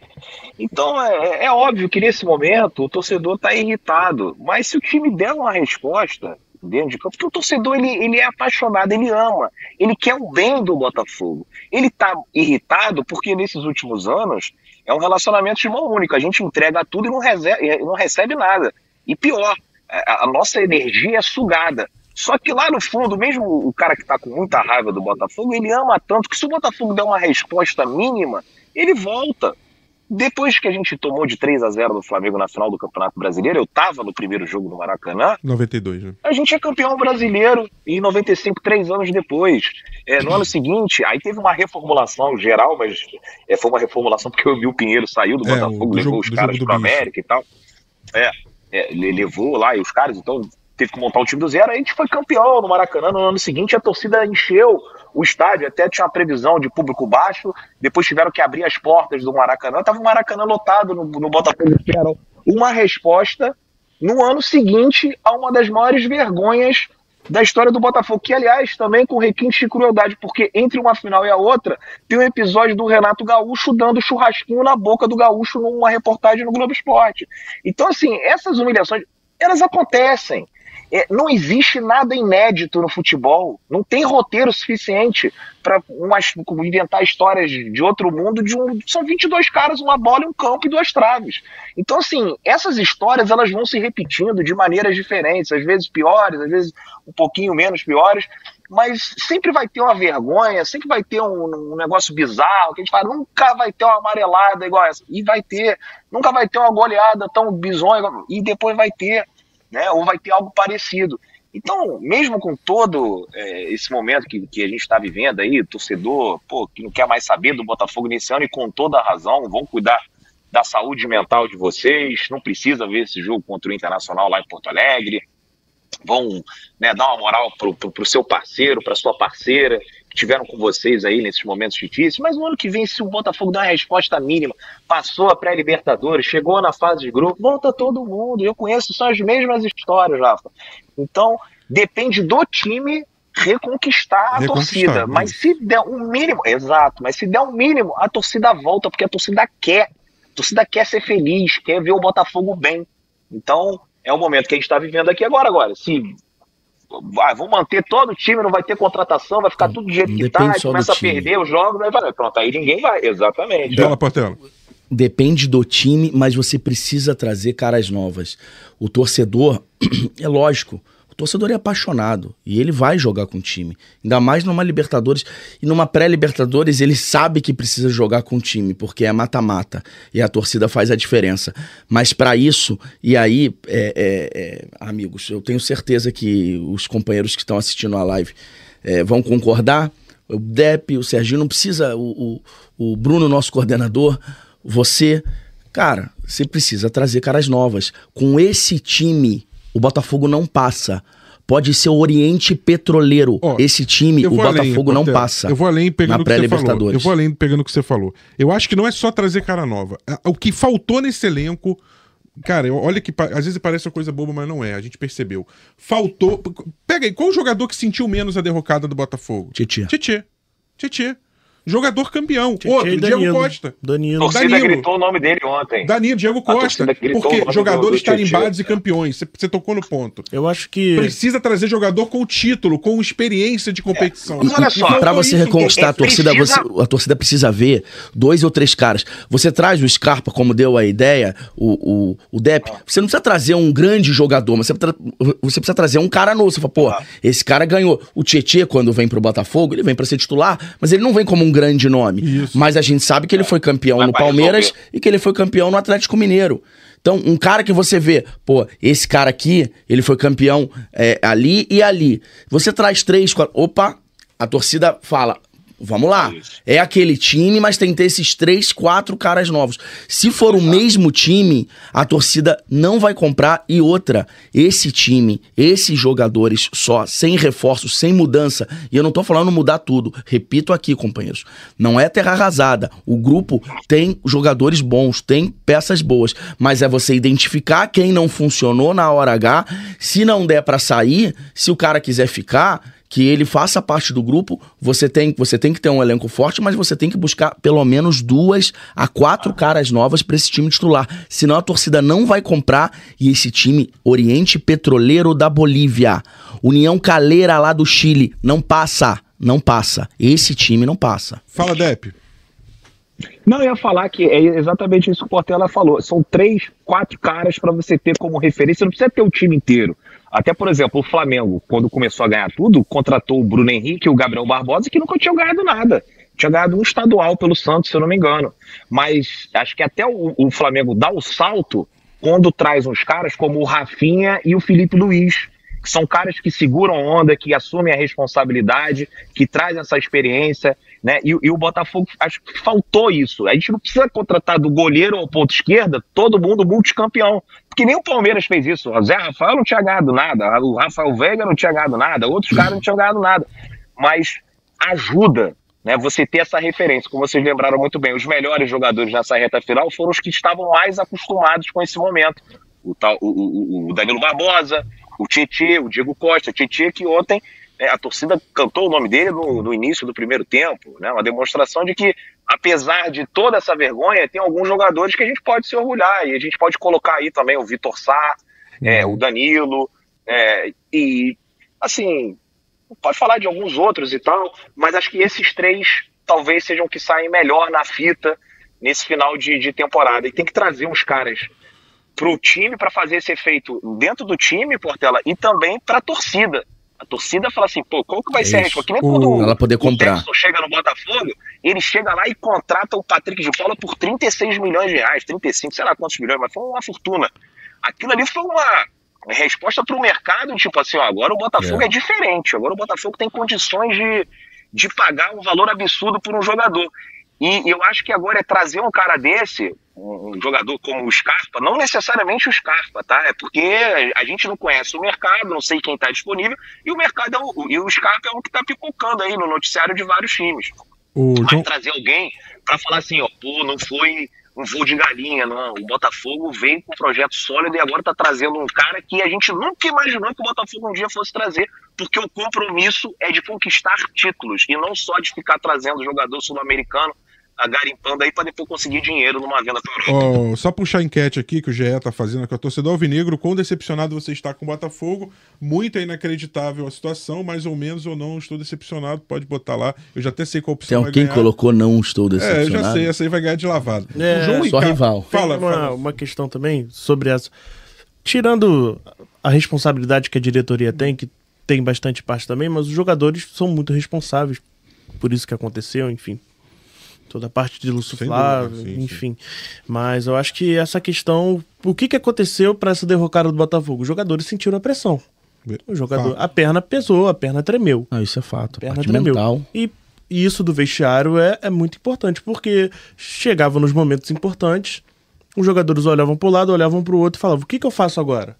Então é, é óbvio que nesse momento o torcedor está irritado. Mas se o time der uma resposta dentro de campo, porque o torcedor ele, ele é apaixonado, ele ama, ele quer o bem do Botafogo. Ele está irritado porque nesses últimos anos é um relacionamento de mão única. A gente entrega tudo e não, recebe, não recebe nada. E pior, a, a nossa energia é sugada. Só que lá no fundo, mesmo o cara que tá com muita raiva do Botafogo, ele ama tanto que se o Botafogo der uma resposta mínima, ele volta. Depois que a gente tomou de 3 a 0 do Flamengo na final do Campeonato Brasileiro, eu tava no primeiro jogo do Maracanã, 92, né? a gente é campeão brasileiro em 95, três anos depois. É, no ano seguinte, aí teve uma reformulação geral, mas é, foi uma reformulação porque o Emil Pinheiro saiu do É, Botafogo, do levou jogo- os caras bicho. América e tal. É, é, levou lá e os caras, então teve que montar um time do zero. A gente foi campeão no Maracanã. No ano seguinte, a torcida encheu o estádio, até tinha uma previsão de público baixo. Depois tiveram que abrir as portas do Maracanã. Tava o Maracanã lotado no, no Botafogo. era Uma resposta no ano seguinte a uma das maiores vergonhas da história do Botafogo, que aliás também com requinte de crueldade, porque entre uma final e a outra tem um episódio do Renato Gaúcho dando churrasquinho na boca do Gaúcho numa reportagem no Globo Esporte. Então, assim, essas humilhações, elas acontecem. É, não existe nada inédito no futebol. Não tem roteiro suficiente para inventar histórias de outro mundo. De um, são 22 caras, uma bola, um campo e duas traves. Então, assim, essas histórias elas vão se repetindo de maneiras diferentes, às vezes piores, às vezes um pouquinho menos piores, mas sempre vai ter uma vergonha, sempre vai ter um, um, negócio bizarro, que a gente fala, nunca vai ter uma amarelada igual essa, e vai ter, nunca vai ter uma goleada tão bizonha, e depois vai ter né? Ou vai ter algo parecido. Então, mesmo com todo é, esse momento que, que a gente está vivendo aí, torcedor, pô, que não quer mais saber do Botafogo nesse ano e com toda a razão, vão cuidar da saúde mental de vocês, não precisa ver esse jogo contra o Internacional lá em Porto Alegre, vão né, dar uma moral pro, pro, pro seu parceiro, para sua parceira, tiveram com vocês aí nesses momentos difíceis, mas no ano que vem, se o Botafogo der uma resposta mínima, passou a pré-Libertadores, chegou na fase de grupo, volta todo mundo. Eu conheço, são as mesmas histórias, Rafa. Então, depende do time reconquistar a torcida. Mas se der um mínimo, exato, mas se der um mínimo, a torcida volta, porque a torcida quer. A torcida quer ser feliz, quer ver o Botafogo bem. Então, é o momento que a gente está vivendo aqui agora. Agora, se ah, vão manter todo o time, não vai ter contratação, vai ficar tudo do jeito que tá, começa a perder os jogos, vai, pronto, aí ninguém vai, exatamente. Fala, Portela. Depende do time, mas você precisa trazer caras novas. O torcedor, é lógico, o torcedor é apaixonado e ele vai jogar com o time. Ainda mais numa Libertadores. E numa pré-Libertadores, ele sabe que precisa jogar com o time, porque é mata-mata. E a torcida faz a diferença. Mas para isso, e aí, é, é, é, amigos, eu tenho certeza que os companheiros que estão assistindo a live é, vão concordar. O Dep, o Serginho, não precisa. O, o, o Bruno, nosso coordenador, você. Cara, você precisa trazer caras novas. Com esse time o Botafogo não passa. Pode ser o Oriente Petroleiro. Oh, Esse time, o Botafogo além, não passa. Eu vou além pegando o que você falou. Eu vou além pegando o que você falou. Eu acho que não é só trazer cara nova. O que faltou nesse elenco Cara, olha que às vezes parece uma coisa boba, mas não é. A gente percebeu. Faltou. Pega aí, qual o jogador que sentiu menos a derrocada do Botafogo? Tietê. Tietê. Tietê. Jogador campeão. Tietê Outro, Diego Costa. Danilo. Torcida Danilo. gritou o nome dele ontem. Danilo, Diego Costa. Porque jogadores tarimbados e campeões. Você tocou no ponto. Eu acho que. Precisa trazer jogador com título, com experiência de competição. É. Mas olha só. Pra você reconquistar a torcida, precisa... você, a torcida precisa ver dois ou três caras. Você traz o Scarpa, como deu a ideia, o, o, o Dep. Você não precisa trazer um grande jogador, mas você, você precisa trazer um cara novo. Você fala, pô, ah. esse cara ganhou. O Tietê, quando vem pro Botafogo, ele vem para ser titular, mas ele não vem como um grande nome. Isso. Mas a gente sabe que ele foi campeão Mas no Palmeiras resolver. e que ele foi campeão no Atlético Mineiro. Então, um cara que você vê, pô, esse cara aqui, ele foi campeão é, ali e ali. Você traz três, quatro. Opa, a torcida fala: Vamos lá. É aquele time, mas tem que ter esses três, quatro caras novos. Se for Exato. o mesmo time, a torcida não vai comprar. E outra, esse time, esses jogadores só, sem reforço, sem mudança. E eu não tô falando mudar tudo. Repito aqui, companheiros. Não é terra arrasada. O grupo tem jogadores bons, tem peças boas. Mas é você identificar quem não funcionou na hora H. Se não der para sair, se o cara quiser ficar que ele faça parte do grupo, você tem, você tem que ter um elenco forte, mas você tem que buscar pelo menos duas a quatro caras novas para esse time titular. Senão a torcida não vai comprar e esse time Oriente Petroleiro da Bolívia, União Caleira lá do Chile, não passa, não passa. Esse time não passa. Fala, Dep. Não, eu ia falar que é exatamente isso que o Portela falou. São três, quatro caras para você ter como referência. Não precisa ter o time inteiro. Até, por exemplo, o Flamengo, quando começou a ganhar tudo, contratou o Bruno Henrique e o Gabriel Barbosa, que nunca tinham ganhado nada. Tinha ganhado um estadual pelo Santos, se eu não me engano. Mas acho que até o, o Flamengo dá o salto quando traz uns caras como o Rafinha e o Felipe Luiz, que são caras que seguram onda, que assumem a responsabilidade, que trazem essa experiência, né? E, e, o Botafogo, acho que faltou isso. A gente não precisa contratar do goleiro ao ponto esquerda todo mundo multicampeão. Porque nem o Palmeiras fez isso. O Zé Rafael não tinha ganhado nada, o Rafael Veiga não tinha ganhado nada, outros caras não tinham ganhado nada. Mas ajuda né, você ter essa referência. Como vocês lembraram muito bem, os melhores jogadores nessa reta final foram os que estavam mais acostumados com esse momento. O, tal, o, o, o Danilo Barbosa, o Tietê, o Diego Costa, o Tietê que ontem a torcida cantou o nome dele no, no, início do primeiro tempo, né? Uma demonstração de que, apesar de toda essa vergonha, tem alguns jogadores que a gente pode se orgulhar e a gente pode colocar aí também o Vitor Sá, é, o Danilo, é, e assim, pode falar de alguns outros e tal, mas acho que esses três talvez sejam que saem melhor na fita nesse final de, de temporada. E tem que trazer uns caras pro time para fazer esse efeito dentro do time, Portela, e também para a torcida. A torcida fala assim, pô, qual que vai é ser a resposta? Que nem quando ela poder comprar. o chega no Botafogo, ele chega lá e contrata o Patrick de Paula por 36 milhões de reais, 35, sei lá quantos milhões, mas foi uma fortuna. Aquilo ali foi uma resposta para o mercado, tipo assim, ó, agora o Botafogo é. é diferente, agora o Botafogo tem condições de, de pagar um valor absurdo por um jogador. E eu acho que agora é trazer um cara desse, um jogador como o Scarpa, não necessariamente o Scarpa, tá? É porque a gente não conhece o mercado, não sei quem está disponível, e o mercado é o, e o Scarpa é o que está pipocando aí no noticiário de vários times. O John... trazer alguém para falar assim, ó, pô, não foi um voo de galinha, não. O Botafogo veio com um projeto sólido e agora está trazendo um cara que a gente nunca imaginou que o Botafogo um dia fosse trazer, porque o compromisso é de conquistar títulos e não só de ficar trazendo jogador sul-americano garimpando aí para depois conseguir dinheiro numa venda para oh, Só puxar a enquete aqui que o GE tá fazendo com a torcedor alvinegro, quão decepcionado você está com o Botafogo? Muito é inacreditável a situação, mais ou menos ou não estou decepcionado, pode botar lá. Eu já até sei qual opção Tem alguém colocou não estou decepcionado. É, eu já sei, essa aí vai ganhar de lavada. É, o João só Ricardo, rival. Fala, uma, fala. uma questão também sobre essa. Tirando a responsabilidade que a diretoria tem, que tem bastante parte também, mas os jogadores são muito responsáveis por isso que aconteceu, enfim toda a parte de Lúcio Sem Flávio, dúvida, sim, enfim. Sim. Mas eu acho que essa questão, o que, que aconteceu para essa derrocada do Botafogo? Os jogadores sentiram a pressão. O jogador, a perna pesou, a perna tremeu. Ah, isso é fato. A perna tremeu. Mental. E, e isso do vestiário é, é muito importante, porque chegava nos momentos importantes, os jogadores olhavam para o lado, olhavam para o outro e falavam: o que, que eu faço agora?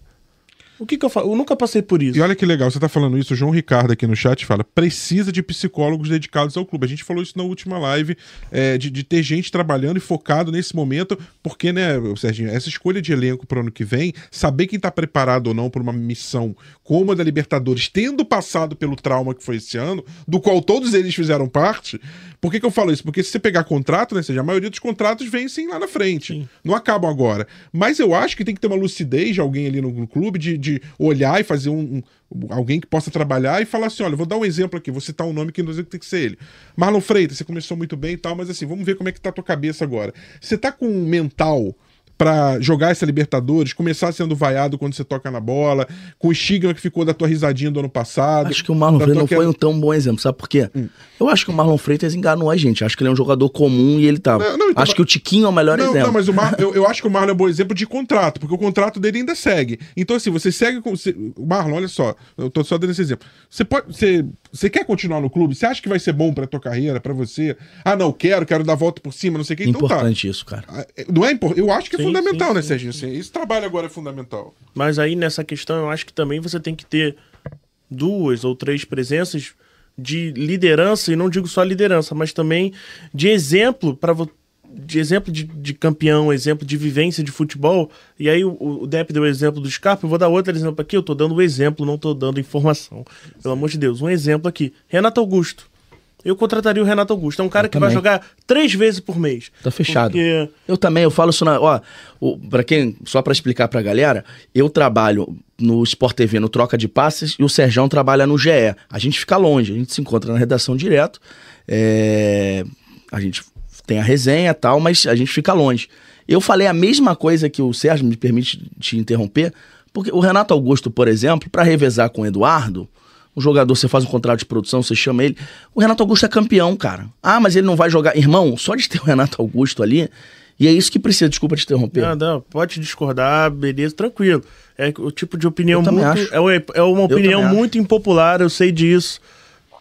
O que, que eu faço? Eu nunca passei por isso. E olha que legal, você tá falando isso, o João Ricardo aqui no chat fala: precisa de psicólogos dedicados ao clube. A gente falou isso na última live, é, de, de, ter gente trabalhando e focado nesse momento, porque, né, Serginho, essa escolha de elenco pro ano que vem, saber quem tá preparado ou não por uma missão como a da Libertadores, tendo passado pelo trauma que foi esse ano, do qual todos eles fizeram parte. Por que, que eu falo isso? Porque se você pegar contrato, né, seja, a maioria dos contratos vencem lá na frente, Sim. não acabam agora. Mas eu acho que tem que ter uma lucidez de alguém ali no, no clube de de olhar e fazer um, um, alguém que possa trabalhar e falar assim: olha, vou dar um exemplo aqui, vou citar um nome que não tem que ser ele. Marlon Freitas, você começou muito bem e tal, mas assim, vamos ver como é que tá a tua cabeça agora. Você tá com um mental para jogar essa Libertadores, começar sendo vaiado quando você toca na bola, com o estigma que ficou da tua risadinha do ano passado. Acho que o Marlon Freitas não foi um tão bom exemplo, sabe por quê? Hum. Eu acho que o Marlon Freitas enganou a gente. Acho que ele é um jogador comum e ele tá. Não, não, então, acho que o Tiquinho é o melhor não, exemplo. Não, mas o Mar... eu, eu acho que o Marlon é um bom exemplo de contrato, porque o contrato dele ainda segue. Então, assim, você segue com. O Marlon, olha só, eu tô só dando esse exemplo. Você pode. Você, você quer continuar no clube? Você acha que vai ser bom pra tua carreira, para você? Ah, não, quero, quero dar a volta por cima, não sei o que. Então, tá. Importante tá. isso, cara. Ah, é, não é importante? Eu acho que é sim, fundamental, sim, né, Sérgio? Assim, esse trabalho agora é fundamental. Mas aí nessa questão eu acho que também você tem que ter duas ou três presenças de liderança, e não digo só liderança, mas também de exemplo para de exemplo de, de, campeão, exemplo de vivência de futebol. E aí o, o Depp deu o exemplo do Scarpa, eu vou dar outro exemplo aqui, eu tô dando o exemplo, não tô dando informação. Pelo amor de Deus, um exemplo aqui. Renato Augusto eu contrataria o Renato Augusto. É um cara eu que também. vai jogar três vezes por mês. Tá fechado. Porque... Eu também, eu falo isso na. Ó, para quem. Só para explicar pra galera, eu trabalho no Sport TV no Troca de Passes e o Serjão trabalha no GE. A gente fica longe, a gente se encontra na redação direto. É... A gente tem a resenha e tal, mas a gente fica longe. Eu falei a mesma coisa que o Sérgio, me permite te interromper, porque o Renato Augusto, por exemplo, para revezar com o Eduardo um jogador, você faz um contrato de produção, você chama ele. O Renato Augusto é campeão, cara. Ah, mas ele não vai jogar. Irmão, só de ter o Renato Augusto ali. E é isso que precisa, desculpa te interromper. Não, não, pode discordar, beleza, tranquilo. É o tipo de opinião muito. É, é uma opinião muito impopular, eu sei disso.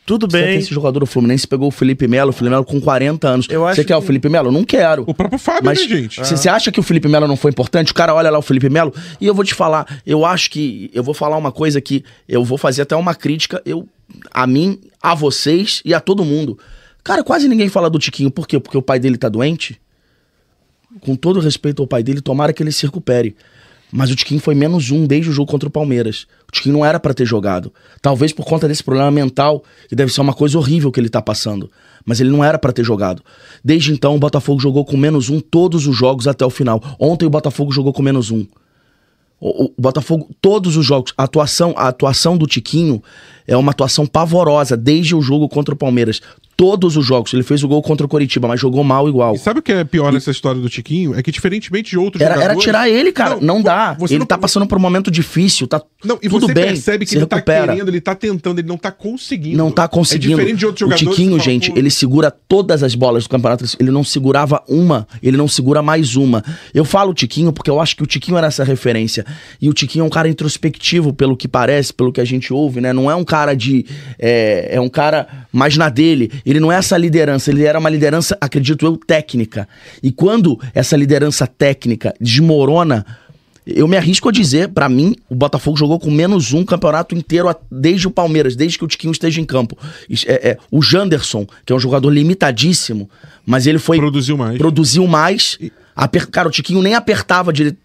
Tudo bem. Você tem esse jogador do Fluminense pegou o Felipe Melo, o Felipe Melo com 40 anos. Eu acho você quer que... o Felipe Melo? Não quero. O próprio Fábio, Mas, né, gente? Você ah. acha que o Felipe Melo não foi importante? O cara olha lá o Felipe Melo e eu vou te falar, eu acho que eu vou falar uma coisa que eu vou fazer até uma crítica, eu a mim, a vocês e a todo mundo. Cara, quase ninguém fala do Tiquinho, por quê? Porque o pai dele tá doente? Com todo respeito ao pai dele, tomara que ele se recupere. Mas o Tiquinho foi menos um desde o jogo contra o Palmeiras. O Tiquinho não era pra ter jogado. Talvez por conta desse problema mental, que deve ser uma coisa horrível que ele tá passando. Mas ele não era pra ter jogado. Desde então, o Botafogo jogou com menos um todos os jogos até o final. Ontem o Botafogo jogou com menos um. O, o Botafogo, todos os jogos, a atuação, a atuação do Tiquinho é uma atuação pavorosa desde o jogo contra o Palmeiras. Todos os jogos. Ele fez o gol contra o Coritiba, mas jogou mal igual. E sabe o que é pior nessa história do Tiquinho? É que diferentemente de outros Era, era jogadores... tirar ele, cara. Não, vo- dá. você Ele não- tá passando por um momento difícil. Tá Não, e tudo você bem. percebe que ele tá recupera. querendo, ele tá tentando, ele não tá conseguindo. Não tá conseguindo. É diferente de outros o jogadores. Tiquinho, que falam, gente, "Pô, ele segura todas as bolas do campeonato. Ele não segurava uma, ele não segura mais uma. Eu falo Tiquinho porque eu acho que o Tiquinho era essa referência. E o Tiquinho é um cara introspectivo, pelo que parece, pelo que a gente ouve, né? Não é um cara de. É, é um cara mais na dele. Ele não é essa liderança, ele era uma liderança, acredito eu, técnica. E quando essa liderança técnica desmorona. Eu me arrisco a dizer, pra mim, o Botafogo jogou com menos um campeonato inteiro desde o Palmeiras, desde que o Tiquinho esteja em campo. É- é, o Janderson, que é um jogador limitadíssimo, mas ele foi. Produziu mais. Produziu mais. Aper- Cara, o Tiquinho nem apertava direito,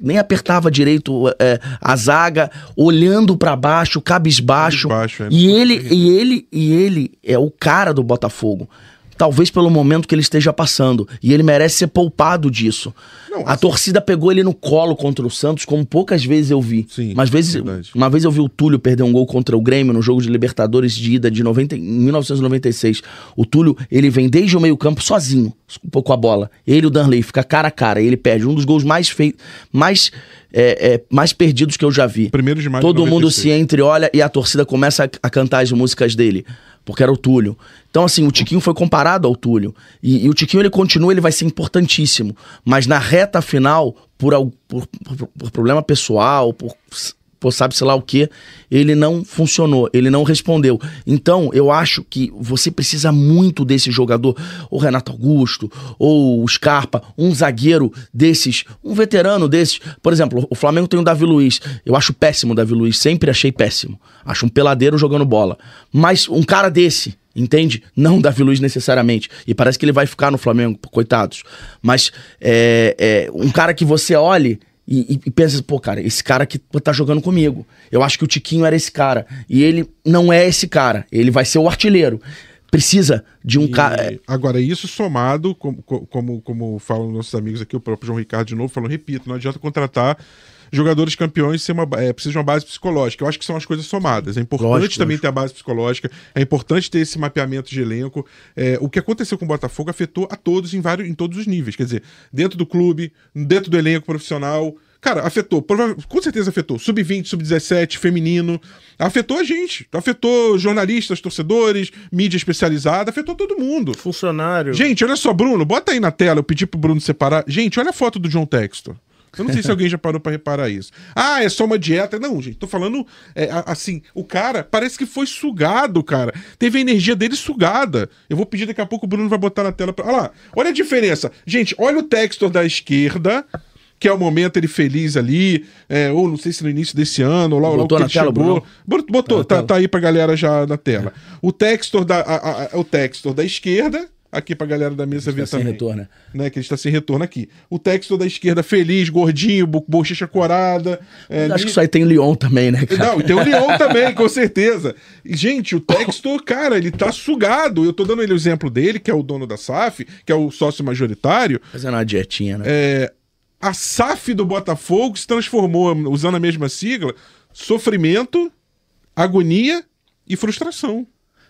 nem apertava direito é, a zaga, olhando pra baixo, cabisbaixo. Cabisbaixo, é. E ele, e ele, e ele é o cara do Botafogo. Talvez pelo momento que ele esteja passando. E ele merece ser poupado disso. Não, a assim- torcida pegou ele no colo contra o Santos, como poucas vezes eu vi. Sim, Mas vezes, verdade. uma vez eu vi o Túlio perder um gol contra o Grêmio no jogo de Libertadores de ida de 90, em 1996. O Túlio, ele vem desde o meio-campo sozinho, um pouco a bola. Ele e o Danley fica cara a cara. E ele perde um dos gols mais feitos, mais, é, é, mais perdidos que eu já vi. Primeiro de maio Todo mundo 96. se entreolha e a torcida começa a, a cantar as músicas dele. Porque era o Túlio. Então, assim, o Tiquinho foi comparado ao Túlio. E, e o Tiquinho, ele continua, ele vai ser importantíssimo. Mas na reta final, por, por, por- por problema pessoal, por, por sabe-se lá o que, ele não funcionou, ele não respondeu. Então, eu acho que você precisa muito desse jogador, ou Renato Augusto, ou Scarpa, um zagueiro desses, um veterano desses. Por exemplo, o Flamengo tem o Davi Luiz. Eu acho péssimo o Davi Luiz, sempre achei péssimo. Acho um peladeiro jogando bola. Mas um cara desse, Entende? Não Davi Luiz necessariamente. E parece que ele vai ficar no Flamengo, coitados. Mas é, é, um cara que você olhe e, e- e pensa, pô, cara, esse cara que tá jogando comigo. Eu acho que o Tiquinho era esse cara. E ele não é esse cara. Ele vai ser o artilheiro. Precisa de um cara. Agora, isso somado, como, como, como falam nossos amigos aqui, o próprio João Ricardo de novo, falou, repito, não adianta contratar jogadores campeões sem uma, é, precisa de uma base psicológica. Eu acho que são as coisas somadas. É importante Lógico, também lógico. ter a base psicológica, é importante ter esse mapeamento de elenco. É, o que aconteceu com o Botafogo afetou a todos em, vários, em todos os níveis. Quer dizer, dentro do clube, dentro do elenco profissional. Cara, afetou, com certeza afetou. Sub-20, sub-17, feminino. Afetou a gente. Afetou jornalistas, torcedores, mídia especializada, afetou todo mundo. Funcionário. Gente, olha só, Bruno, bota aí na tela, eu pedi pro Bruno separar. Gente, olha a foto do John Textor. Eu não sei se alguém já parou pra reparar isso. Ah, é só uma dieta. Não, gente, tô falando é, assim, o cara parece que foi sugado, cara. Teve a energia dele sugada. Eu vou pedir daqui a pouco, o Bruno vai botar na tela. Pra... Olha lá, olha a diferença. Gente, olha o Textor da esquerda, que é o momento ele feliz ali, é, ou não sei se no início desse ano, ou lá, ou lá Botou que na ele tela, chegou. Bruno? Bot- Botou, na tá, tela. tá aí pra galera já na tela. O Textor da, a- a- o Textor da esquerda, aqui pra galera da mesa ver Tá sem também. retorno, né? né? Que ele está sem retorno aqui. O Textor da esquerda feliz, gordinho, bo- bochecha corada. é, Acho que isso aí tem Lyon também, né, cara? não, tem o Leon também, com certeza. E, gente, o Textor, cara, ele tá sugado. Eu tô dando ele o exemplo dele, que é o dono da SAF, que é o sócio majoritário. Fazendo uma dietinha, né? É, a SAF do Botafogo se transformou, usando a mesma sigla, sofrimento, agonia e frustração.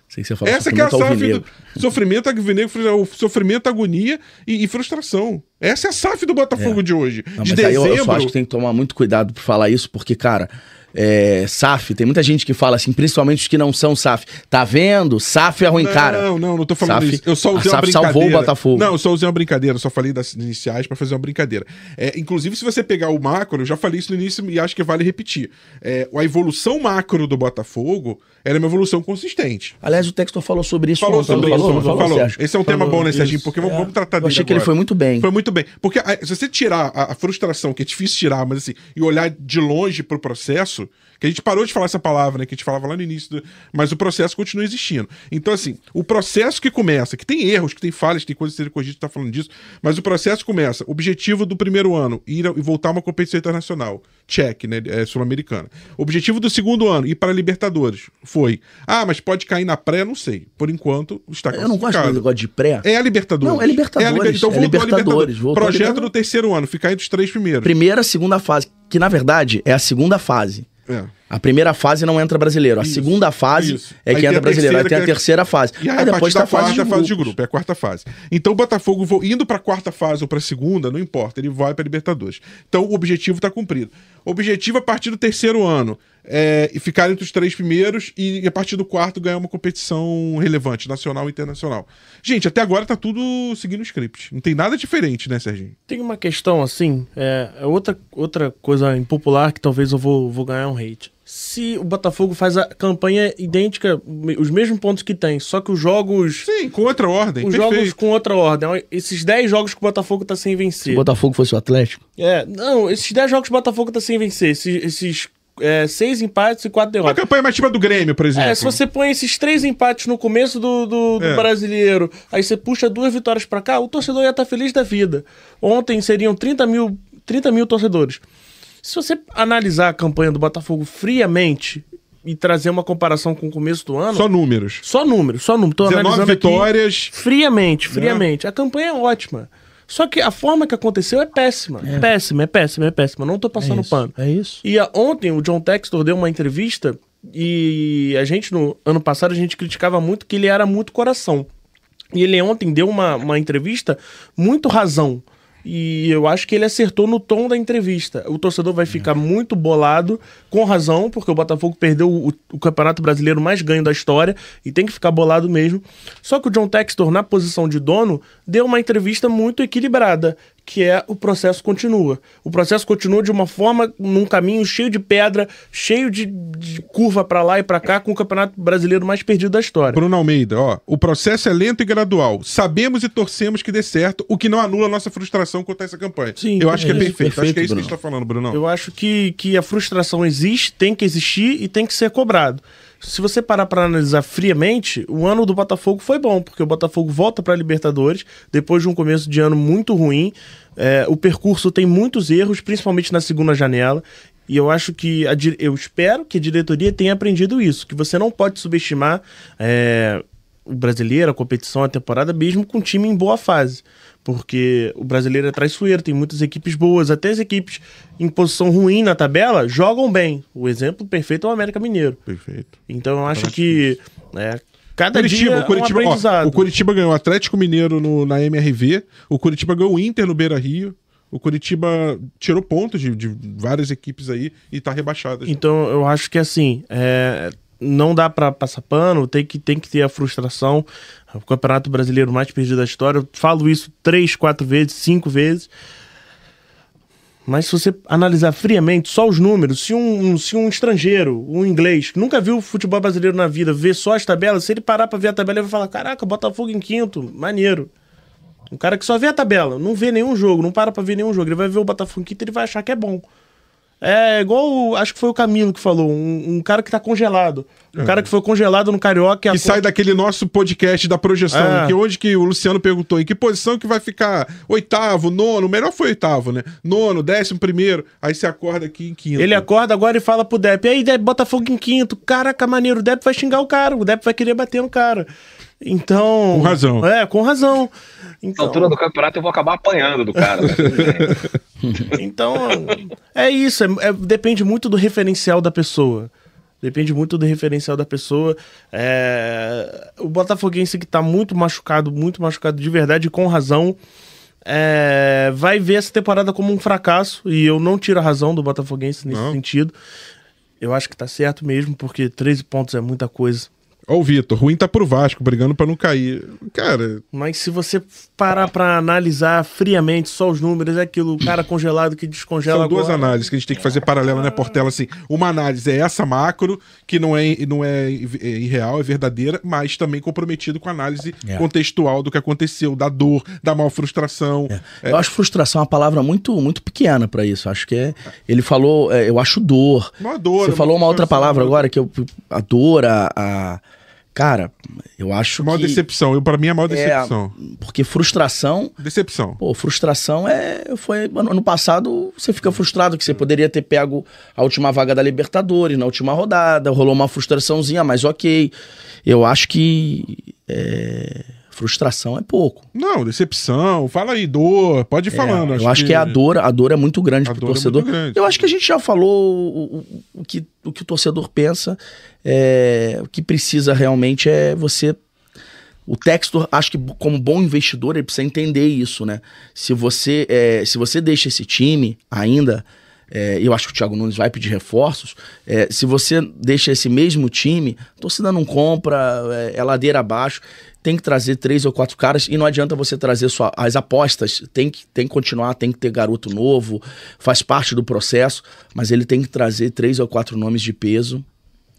Sei que você fala Essa que é a SAF do sofrimento, alvinegro, o sofrimento, agonia e, e frustração. Essa é a SAF do Botafogo de hoje. Não, de aí eu, dezembro. eu só acho que tem que tomar muito cuidado por falar isso, porque, cara, é, SAF, tem muita gente que fala assim, principalmente os que não são SAF. Tá vendo? SAF é ruim, cara. Não, não, não tô falando SAF isso. Eu só a usei uma SAF salvou o Botafogo. Não, eu só usei uma brincadeira, só falei das iniciais pra fazer uma brincadeira. É, inclusive, se você pegar o macro, eu já falei isso no início e acho que vale repetir. É, a evolução macro do Botafogo era uma evolução consistente. Aliás, o Textor falou sobre isso Falou ontem, sobre não isso, falou, falou, falou? Esse é um tema Falou bom, né. Serginho? Porque vamos, É, vamos tratar eu dele achei que ele agora. foi muito bem. Foi muito bem. Porque ah, se você tirar a, a frustração, que é difícil tirar, mas assim, e olhar de longe pro processo, Que a gente parou de falar essa palavra, né? Que a gente falava lá no início, do... mas o processo continua existindo. Então, assim, o processo que começa, que tem erros, que tem falhas, que tem coisas a serem corrigidas, tá falando disso, mas o processo começa. Objetivo do primeiro ano, ir e voltar a uma competição internacional. Check, né? É, Sul-Americana. Objetivo do segundo ano, ir para Libertadores. Foi. Ah, mas pode cair na pré, não sei. Por enquanto, está Eu não gosto do negócio de pré. É a Libertadores. Não, é Libertadores. É a liber... Então é voltou Libertadores, Libertadores. voltou Projeto Libertadores. do terceiro ano, ficar entre os três primeiros. Primeira, segunda fase. Que na verdade é a segunda fase. É. A primeira fase não entra brasileiro. A Isso, segunda fase isso. é que entra a brasileiro. Aí tem a é- terceira fase. E aí, aí a depois tá da a fase de, quarta fase de grupo, é a quarta fase. Então o Botafogo indo pra quarta fase ou pra segunda, não importa, ele vai pra Libertadores. Então o objetivo tá cumprido. O objetivo a partir do terceiro ano é ficar entre os três primeiros e a partir do quarto ganhar uma competição relevante, nacional e internacional. Gente, até agora tá tudo seguindo o script. Não tem nada diferente, né, Serginho? Tem uma questão assim, é, é outra, outra coisa impopular que talvez eu vou, vou ganhar um hate. Se o Botafogo faz a campanha idêntica, os mesmos pontos que tem, só que os jogos. Sim, com outra ordem. Os perfeito. jogos com outra ordem. Esses 10 jogos que o Botafogo tá sem Se vencer. o Botafogo fosse o Atlético. É, não, esses 10 jogos que o Botafogo tá sem vencer, esses, esses é, seis empates e quatro Uma derrotas. campanha mais tipo a do Grêmio, por exemplo. É, se você põe esses três empates no começo do, do, do É. brasileiro, aí você puxa duas vitórias pra cá, o torcedor ia estar feliz da vida. Ontem seriam 30 mil, 30 mil torcedores. Se você analisar a campanha do Botafogo friamente e trazer uma comparação com o começo do ano, Só só, números. número, só número. Tô 19 analisando aqui vitórias. friamente, friamente. A campanha é ótima. Só que a forma que aconteceu é péssima. Péssima, é péssima, é péssima. Não tô passando pano. É isso. E a- ontem o John Textor deu uma entrevista e a gente, no ano passado, a gente criticava muito que ele era muito coração. E ele ontem deu uma, uma entrevista muito razão. E eu acho que ele acertou no tom da entrevista. O torcedor vai ficar muito bolado, com razão, porque o Botafogo perdeu o, o Campeonato Brasileiro mais ganho da história e tem que ficar bolado mesmo. Só que o John Textor, na posição de dono, deu uma entrevista muito equilibrada, que é o processo continua. O processo continua de uma forma, num caminho cheio de pedra, cheio de, de curva pra lá e pra cá, com o Campeonato Brasileiro mais perdido da história. Bruno Almeida, ó, o processo é lento e gradual. Sabemos e torcemos que dê certo, o que não anula a nossa frustração quanto a essa campanha. Sim, eu acho que é é isso, perfeito. acho que é perfeito, isso que a gente Bruno. tá falando, Bruno. Eu acho que, que a frustração existe, tem que existir e tem que ser cobrado. Se você parar para analisar friamente, o ano do Botafogo foi bom, porque o Botafogo volta para a Libertadores depois de um começo de ano muito ruim. É, o percurso tem muitos erros, principalmente na segunda janela. E eu acho que a eu espero que a diretoria tenha aprendido isso, que você não pode subestimar é, o brasileiro, a competição, a temporada, mesmo com um time em boa fase. Porque o brasileiro é traiçoeiro, tem muitas equipes boas, até as equipes em posição ruim na tabela jogam bem. O exemplo perfeito é o América Mineiro. Perfeito. Então eu acho que é, cada dia Curitiba, é o um Curitiba, ó, aprendizado. o Curitiba ganhou o Atlético Mineiro no- na MRV, o Curitiba ganhou o Inter no Beira Rio, o Curitiba tirou pontos de, de várias equipes aí e tá rebaixado. já. Então eu acho que assim, é, não dá pra passar pano, tem que, tem que ter a frustração. O Campeonato Brasileiro mais perdido da história, eu falo isso três, quatro vezes, cinco vezes. Mas se você analisar friamente só os números, se um, se um estrangeiro, um inglês, que nunca viu futebol brasileiro na vida, vê só as tabelas, se ele parar pra ver a tabela, ele vai falar: Caraca, Botafogo em quinto, maneiro. Um cara que só vê a tabela, não vê nenhum jogo, não para pra ver nenhum jogo, ele vai ver o Botafogo em quinto ele vai achar que é bom. É igual, o- acho que foi o Camilo que falou, um, um cara que tá congelado. Um cara que foi congelado no Carioca. e Que po- sai daquele nosso podcast da projeção, É. que onde que o Luciano perguntou em que posição que vai ficar oitavo, nono, melhor foi oitavo, né? Nono, décimo primeiro, aí você acorda aqui em quinto. Ele acorda agora e fala pro Depp, aí Depp, Botafogo em quinto. Caraca, maneiro, o Depp vai xingar o cara, o Depp vai querer bater no cara. Então... Com razão. É, com razão. Na Então, altura do campeonato eu vou acabar apanhando do cara. bem. então é isso, é- é- depende muito do referencial da pessoa. Depende muito do referencial da pessoa. É, o Botafoguense que tá muito machucado, muito machucado de verdade, com razão, é, vai ver essa temporada como um fracasso. E eu não tiro a razão do Botafoguense nesse Não. sentido. Eu acho que tá certo mesmo, porque 13 pontos é muita coisa. Ó, o Vitor, ruim tá pro Vasco, brigando pra não cair. Cara, Mas se você parar pra analisar friamente só os números, é aquilo, o cara congelado que descongela são duas agora. análises que a gente tem que fazer paralela, né, Portela? Assim, uma análise é essa macro, que não é, não é irreal, é verdadeira, mas também comprometido com a análise É. contextual do que aconteceu, da dor, da mal frustração. É. Eu acho frustração uma palavra muito, muito pequena pra isso. Acho que é. Ele falou, é, eu acho dor. Uma dor, Você uma falou uma outra palavra uma- agora que eu, a dor, a, a- cara, eu acho Maior que decepção. Eu, pra mim, é a maior decepção. porque frustração Decepção. Pô, frustração é. Foi. Ano passado você fica frustrado que você poderia ter pego a última vaga da Libertadores na última rodada, rolou uma frustraçãozinha, mas ok. Eu acho que. é, frustração é pouco. Não, decepção. Fala aí, dor. Pode ir falando. É, eu acho que, a dor, a dor é muito grande A pro dor é torcedor. muito grande. Eu acho que a gente já falou o, o- o que, o que o torcedor pensa. é, o que precisa realmente é você. O Textor, acho que como bom investidor, ele precisa entender isso, né? Se você, é, se você deixa esse time ainda, é, eu acho que o Thiago Nunes vai pedir reforços. é, se você deixa esse mesmo time, a torcida não compra, é, é ladeira abaixo. Tem que trazer três ou quatro caras e não adianta você trazer só as apostas. Tem que, tem que continuar, tem que ter garoto novo, faz parte do processo, mas ele tem que trazer três ou quatro nomes de peso,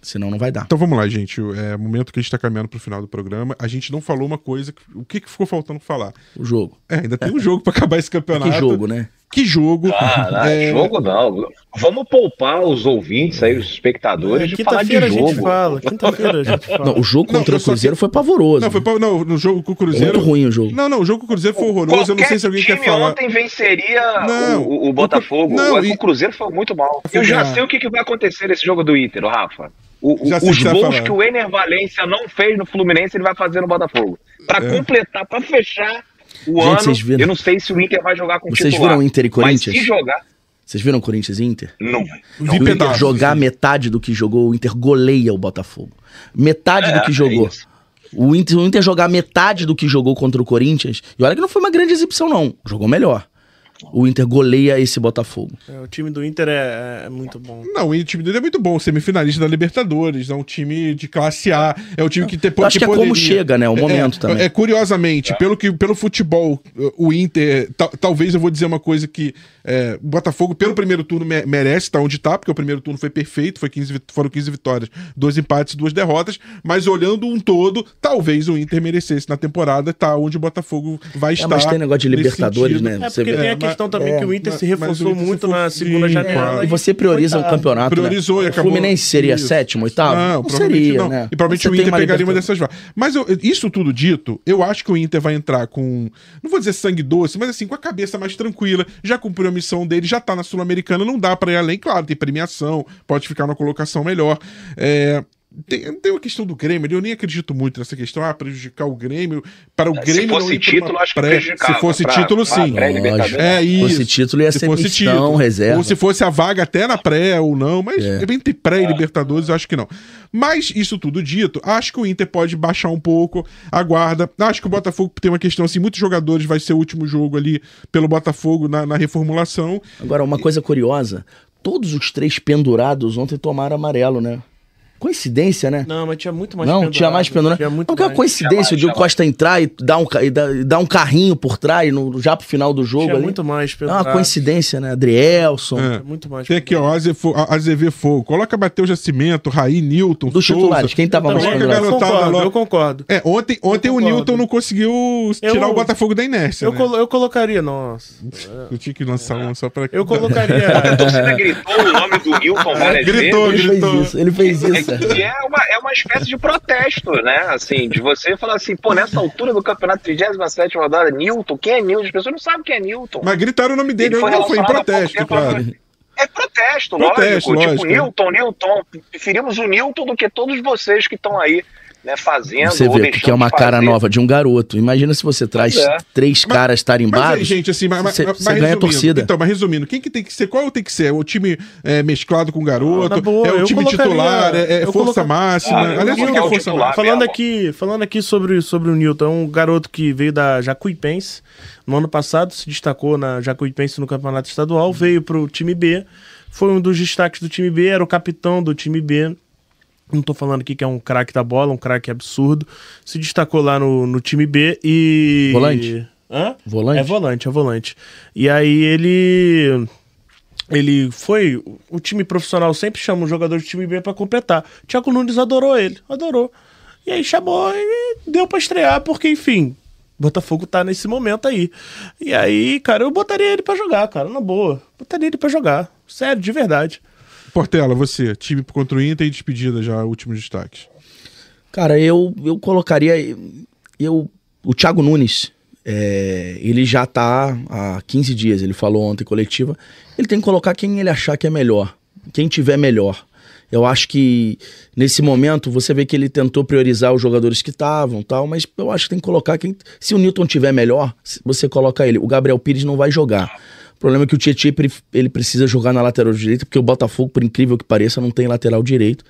senão não vai dar. Então vamos lá, gente. É o momento que a gente tá caminhando pro final do programa. A gente não falou uma coisa. que- O que, que ficou faltando falar? O jogo. É, ainda tem um jogo pra acabar esse campeonato. Que jogo, né? Que jogo. Ah, não, É, jogo não. Vamos poupar os ouvintes aí, os espectadores, de falar de Quinta-feira a gente jogo. fala, quinta-feira a gente fala. Não, o jogo Não, contra eu o Cruzeiro que- foi pavoroso. Não, foi pra- não, no jogo com o Cruzeiro. Muito ruim o jogo. Não, não, o jogo com o Cruzeiro foi horroroso. Eu não sei se alguém quer falar. ontem venceria Não, o, o- o Botafogo. o- não, o, e- o Cruzeiro foi muito mal. Eu já sei o que, que vai acontecer nesse jogo do Inter, Rafa. O- os gols falar. que o Ener Valência não fez no Fluminense, ele vai fazer no Botafogo. Pra É. completar, pra fechar o Gente, ano, vocês viram- eu não sei se o Inter vai jogar com Vocês titular. viram Inter e Corinthians? Mas se jogar, Vocês viram Corinthians e Inter? não. Vi o Inter pedaços, jogar assim. metade do que jogou, o Inter goleia o Botafogo. Metade do que É, jogou. é o, Inter, o Inter jogar metade do que jogou contra o Corinthians. E olha que não foi uma grande exibição, não. Jogou melhor. O Inter goleia esse Botafogo. É, o time do Inter é, é muito bom. Não, o time dele é muito bom, semifinalista da Libertadores, é um time de classe A, é um time que tem Eu acho que é como chega, né? O momento é, também. É, curiosamente, pelo que pelo futebol, o Inter, ta- talvez eu vou dizer uma coisa que é, o Botafogo pelo primeiro turno me- merece estar onde tá, porque o primeiro turno foi perfeito, foi 15, vit- foram 15 vitórias, dois empates e duas derrotas, mas olhando um todo, talvez o Inter merecesse na temporada estar onde o Botafogo vai É, estar. mas tem negócio de Libertadores, sentido. né? É Você porque vê- tem a É, questão também é, que o Inter mas- se mas o reforçou Inter se muito na segunda Sim, janela. claro. E você prioriza o campeonato. Priorizou né? e O acabou- Fluminense seria Isso. sétimo, oitavo? Não, provavelmente seria, não. né? E provavelmente Você o Inter pegaria uma dessas vagas. Mas eu- isso tudo dito, eu acho que o Inter vai entrar com. Não vou dizer sangue doce, mas assim, com a cabeça mais tranquila. Já cumpriu a missão dele, já tá na Sul-Americana, não dá pra ir além. Claro, tem premiação, pode ficar na colocação melhor. É. Tem, tem a questão do Grêmio, eu nem acredito muito nessa questão, ah, prejudicar o Grêmio, para o Se Grêmio fosse não título, uma acho que pré. Se fosse Pra- título, pra sim. pré-Libertadores. É Se isso. fosse título, ia Se ser fosse mistão, título. reserva. Ou se fosse a vaga até na pré ou não, mas É. entre pré e Libertadores, eu acho que não. Mas isso tudo dito, acho que o Inter pode baixar um pouco a guarda. Acho que o Botafogo tem uma questão assim, muitos jogadores vai ser o último jogo ali pelo Botafogo na, na reformulação. Agora, uma coisa curiosa: todos os três pendurados ontem tomaram amarelo, né? Coincidência, né? Não, mas tinha muito mais Não, pendurado. tinha mais pendurado. Tinha muito Porque é uma mais. coincidência o Tinha Diogo mais, Costa entrar e dar um, e dar, e dar um carrinho por trás, no, já pro final do jogo Tinha ali. muito mais é pendurado. uma coincidência, né? Adrielson. É. Muito mais Tem aqui, ó, AZV Fogo. Coloca Matheus Jacimento, Raí, Nilton, Dos Souza. titulares, quem tava mais pendurado? Eu concordo, eu concordo. É, ontem, ontem o. Nilton não conseguiu tirar Eu- o Botafogo da inércia. Eu, né? colo- eu colocaria, nossa. Eu tinha que lançar um só pra. Eu colocaria. A torcida gritou o nome do Newton várias Gritou, vezes. Ele fez gritou. isso, ele fez isso. É que é uma, é uma espécie de protesto, né? Assim, de você falar assim, pô, nessa altura do campeonato, 37 rodada, Newton, quem é Newton? As pessoas não sabem quem é Newton. Mas gritaram o nome dele, Ele foi não foi em protesto, tempo, claro. É protesto, Protesto, lógico. lógico. Tipo, Newton, Newton, preferimos o Newton do que todos vocês que estão aí, né, fazendo. Você vê o deixando que é uma cara fazer. nova de um garoto. Imagina se você traz é. três caras Mas tarimbados. aí, gente, assim, mas, mas, você, mas ganha a torcida. Então, mas resumindo, quem que tem que ser? Qual tem que ser? O time é, mesclado com garoto? Na boa, é o time titular? É, é força coloca- máxima? Ah, Aliás, o que é o força titular. máxima? falando aqui, falando aqui sobre, sobre o Newton, é um garoto que veio da Jacuipense. No ano passado se destacou na Jacuipense no campeonato estadual, veio pro time B, foi um dos destaques do time B, era o capitão do time B. Não tô falando aqui que é um craque da bola, um craque absurdo. Se destacou lá no, no time B e. Volante? Hã? Volante? É volante, é volante. E aí ele. Ele foi. O time profissional sempre chama um jogador de time B pra completar. Thiago Nunes adorou ele, adorou. E aí chamou e deu pra estrear, porque, enfim, Botafogo tá nesse momento aí. E aí, cara, eu botaria ele pra jogar, cara, na boa. Botaria ele pra jogar. Sério, de verdade. Portela, você, time contra o Inter e despedida já, últimos destaques. Cara, eu, eu colocaria. Eu, o Thiago Nunes, é, ele já tá há 15 dias, ele falou ontem coletiva. Ele tem que colocar quem ele achar que é melhor. Quem tiver melhor. Eu acho que nesse momento você vê que ele tentou priorizar os jogadores que estavam, tal, mas eu acho que tem que colocar quem. Se o Newton tiver melhor, você coloca ele. O Gabriel Pires não vai jogar. O problema é que o Tietchan ele precisa jogar na lateral direita, porque o Botafogo, por incrível que pareça, não tem lateral direito.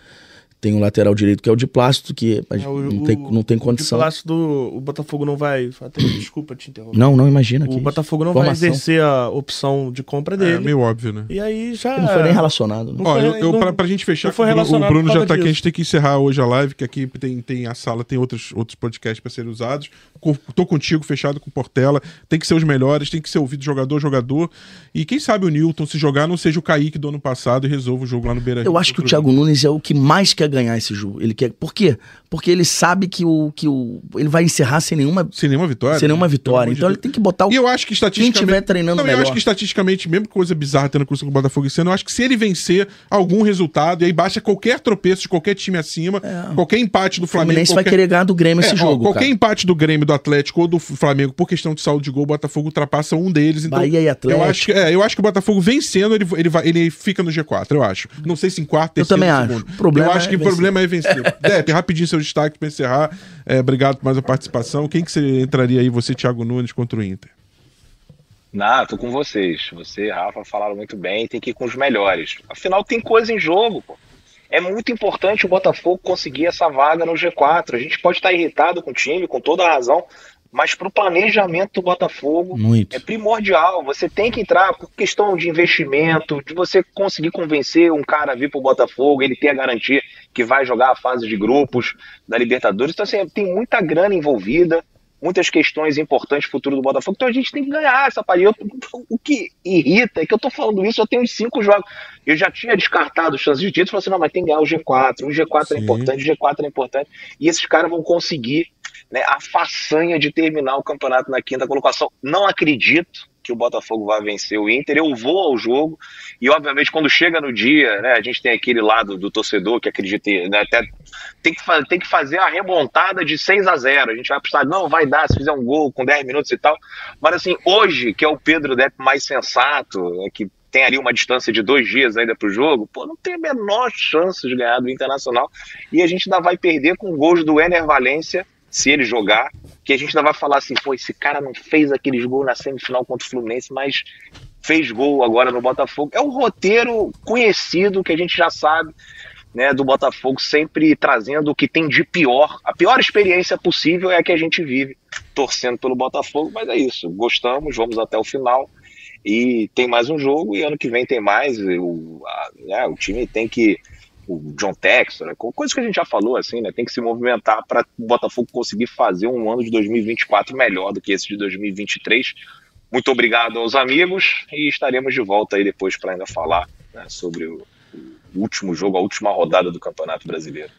Tem um lateral direito que é o de plástico, que é, o, não, tem, não tem condição. O de plástico do o Botafogo não vai. Até, desculpa te interromper. Não, não imagina. O Botafogo não Formação. vai exercer a opção de compra dele. É meio óbvio, né? E aí já. Ele não foi nem relacionado. Né? Ó, foi, eu, eu, não, pra, pra gente fechar, o Bruno já tá aqui. A gente tem que encerrar hoje a live, que aqui tem, tem a sala, tem outros, outros podcasts para serem usados. Tô contigo, fechado com Portela. Tem que ser os melhores, tem que ser ouvido jogador, jogador. E quem sabe o Newton, se jogar, não seja o Kaique do ano passado e resolva o jogo lá no Beira Eu acho que o Thiago Nunes é o que mais quer ganhar esse jogo. Ele quer. Por quê? Porque ele sabe que o, que o. Ele vai encerrar sem nenhuma. Sem nenhuma vitória. Sem nenhuma vitória. Então ele tem que botar o. E eu acho que estatisticamente. Quem estiver treinando não, melhor. Eu acho que estatisticamente, mesmo coisa bizarra tendo curso com o Botafogo esse ano, eu acho que se ele vencer algum resultado, e aí baixa qualquer tropeço de qualquer time acima, é. qualquer empate do Flamengo. O Fluminense qualquer... vai querer ganhar do Grêmio é, esse jogo. Ó, qualquer cara. empate do Grêmio, do Atlético ou do Flamengo, por questão de saúde de gol, o Botafogo ultrapassa um deles. Então, Bahia e Atlético. Eu acho que, é, eu acho que o Botafogo vencendo, ele, ele, vai, ele fica no G4, eu acho. Não sei se em quarto, terceiro, Eu também segundo. acho. O problema eu acho é que o vencer. problema é vencer. Depe, rapidinho seu destaque pra encerrar. É, obrigado por mais a participação. Quem que você entraria aí, você, Thiago Nunes, contra o Inter? Não, tô com vocês. Você e Rafa falaram muito bem, tem que ir com os melhores. Afinal, tem coisa em jogo, pô. É muito importante o Botafogo conseguir essa vaga no G4. A gente pode estar irritado com o time, com toda a razão, mas para o planejamento do Botafogo muito. é primordial. Você tem que entrar por questão de investimento, de você conseguir convencer um cara a vir para o Botafogo, ele ter a garantia que vai jogar a fase de grupos da Libertadores. Então, assim, tem muita grana envolvida, muitas questões importantes futuro do Botafogo. Então a gente tem que ganhar essa partida. O que irrita é que eu tô falando isso, eu tenho uns cinco jogos. Eu já tinha descartado chances de título, falei assim, não, mas tem que ganhar o G4. O G4 Sim. é importante, o G4 é importante. E esses caras vão conseguir né, a façanha de terminar o campeonato na quinta colocação. Não acredito que o Botafogo vai vencer o Inter. Eu vou ao jogo e, obviamente, quando chega no dia, né, a gente tem aquele lado do torcedor que acredita, né, até tem que, tem que fazer a remontada de 6 a 0 A gente vai precisar, não, vai dar se fizer um gol com 10 minutos e tal. Mas, assim, hoje, que é o Pedro Depp mais sensato, né, que tem ali uma distância de dois dias ainda pro jogo, pô, não tem a menor chance de ganhar do Internacional. E a gente ainda vai perder com gols do Ener Valência se ele jogar, que a gente ainda vai falar assim, pô, esse cara não fez aqueles gols na semifinal contra o Fluminense, mas fez gol agora no Botafogo. É um roteiro conhecido que a gente já sabe, né, do Botafogo sempre trazendo o que tem de pior. A pior experiência possível é a que a gente vive torcendo pelo Botafogo, mas é isso. Gostamos, vamos até o final. E tem mais um jogo e ano que vem tem mais. A, né, o time tem que o John Textor, né, coisa que a gente já falou, assim, né? Tem que se movimentar para o Botafogo conseguir fazer um ano de 2024 melhor do que esse de 2023. Muito obrigado aos amigos e estaremos de volta aí depois para ainda falar né, sobre o último jogo, a última rodada do Campeonato Brasileiro.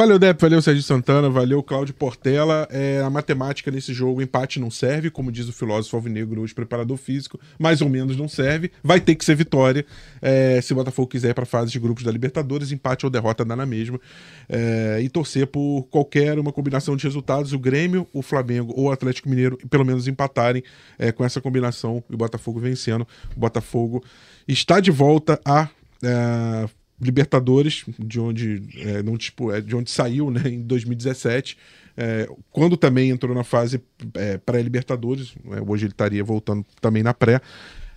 Valeu, Depp, valeu, Sérgio Santana, valeu, Cláudio Portela. É, a matemática nesse jogo, empate não serve, como diz o filósofo alvinegro, hoje preparador físico, mais ou menos não serve. Vai ter que ser vitória. É, se o Botafogo quiser para a fase de grupos da Libertadores, empate ou derrota dá na mesma. É, e torcer por qualquer uma combinação de resultados, o Grêmio, o Flamengo ou o Atlético Mineiro, pelo menos empatarem é, com essa combinação e o Botafogo vencendo. O Botafogo está de volta a. É, Libertadores, de onde, é, não, tipo, é, de onde saiu né, em 2017, é, quando também entrou na fase é, pré-Libertadores, hoje ele estaria voltando também na pré.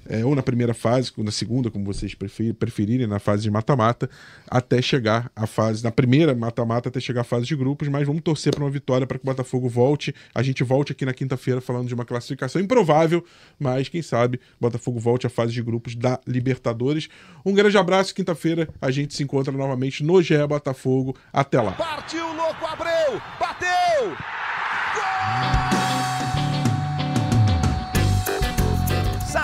É, ou na primeira fase, ou na segunda, como vocês preferirem, na fase de mata-mata, até chegar à fase, na primeira mata-mata, até chegar à fase de grupos, mas vamos torcer para uma vitória para que o Botafogo volte. A gente volte aqui na quinta-feira falando de uma classificação improvável, mas quem sabe o Botafogo volte à fase de grupos da Libertadores. Um grande abraço, quinta-feira a gente se encontra novamente no GE Botafogo. Até lá. Partiu, louco, Abreu! Bateu! Gol!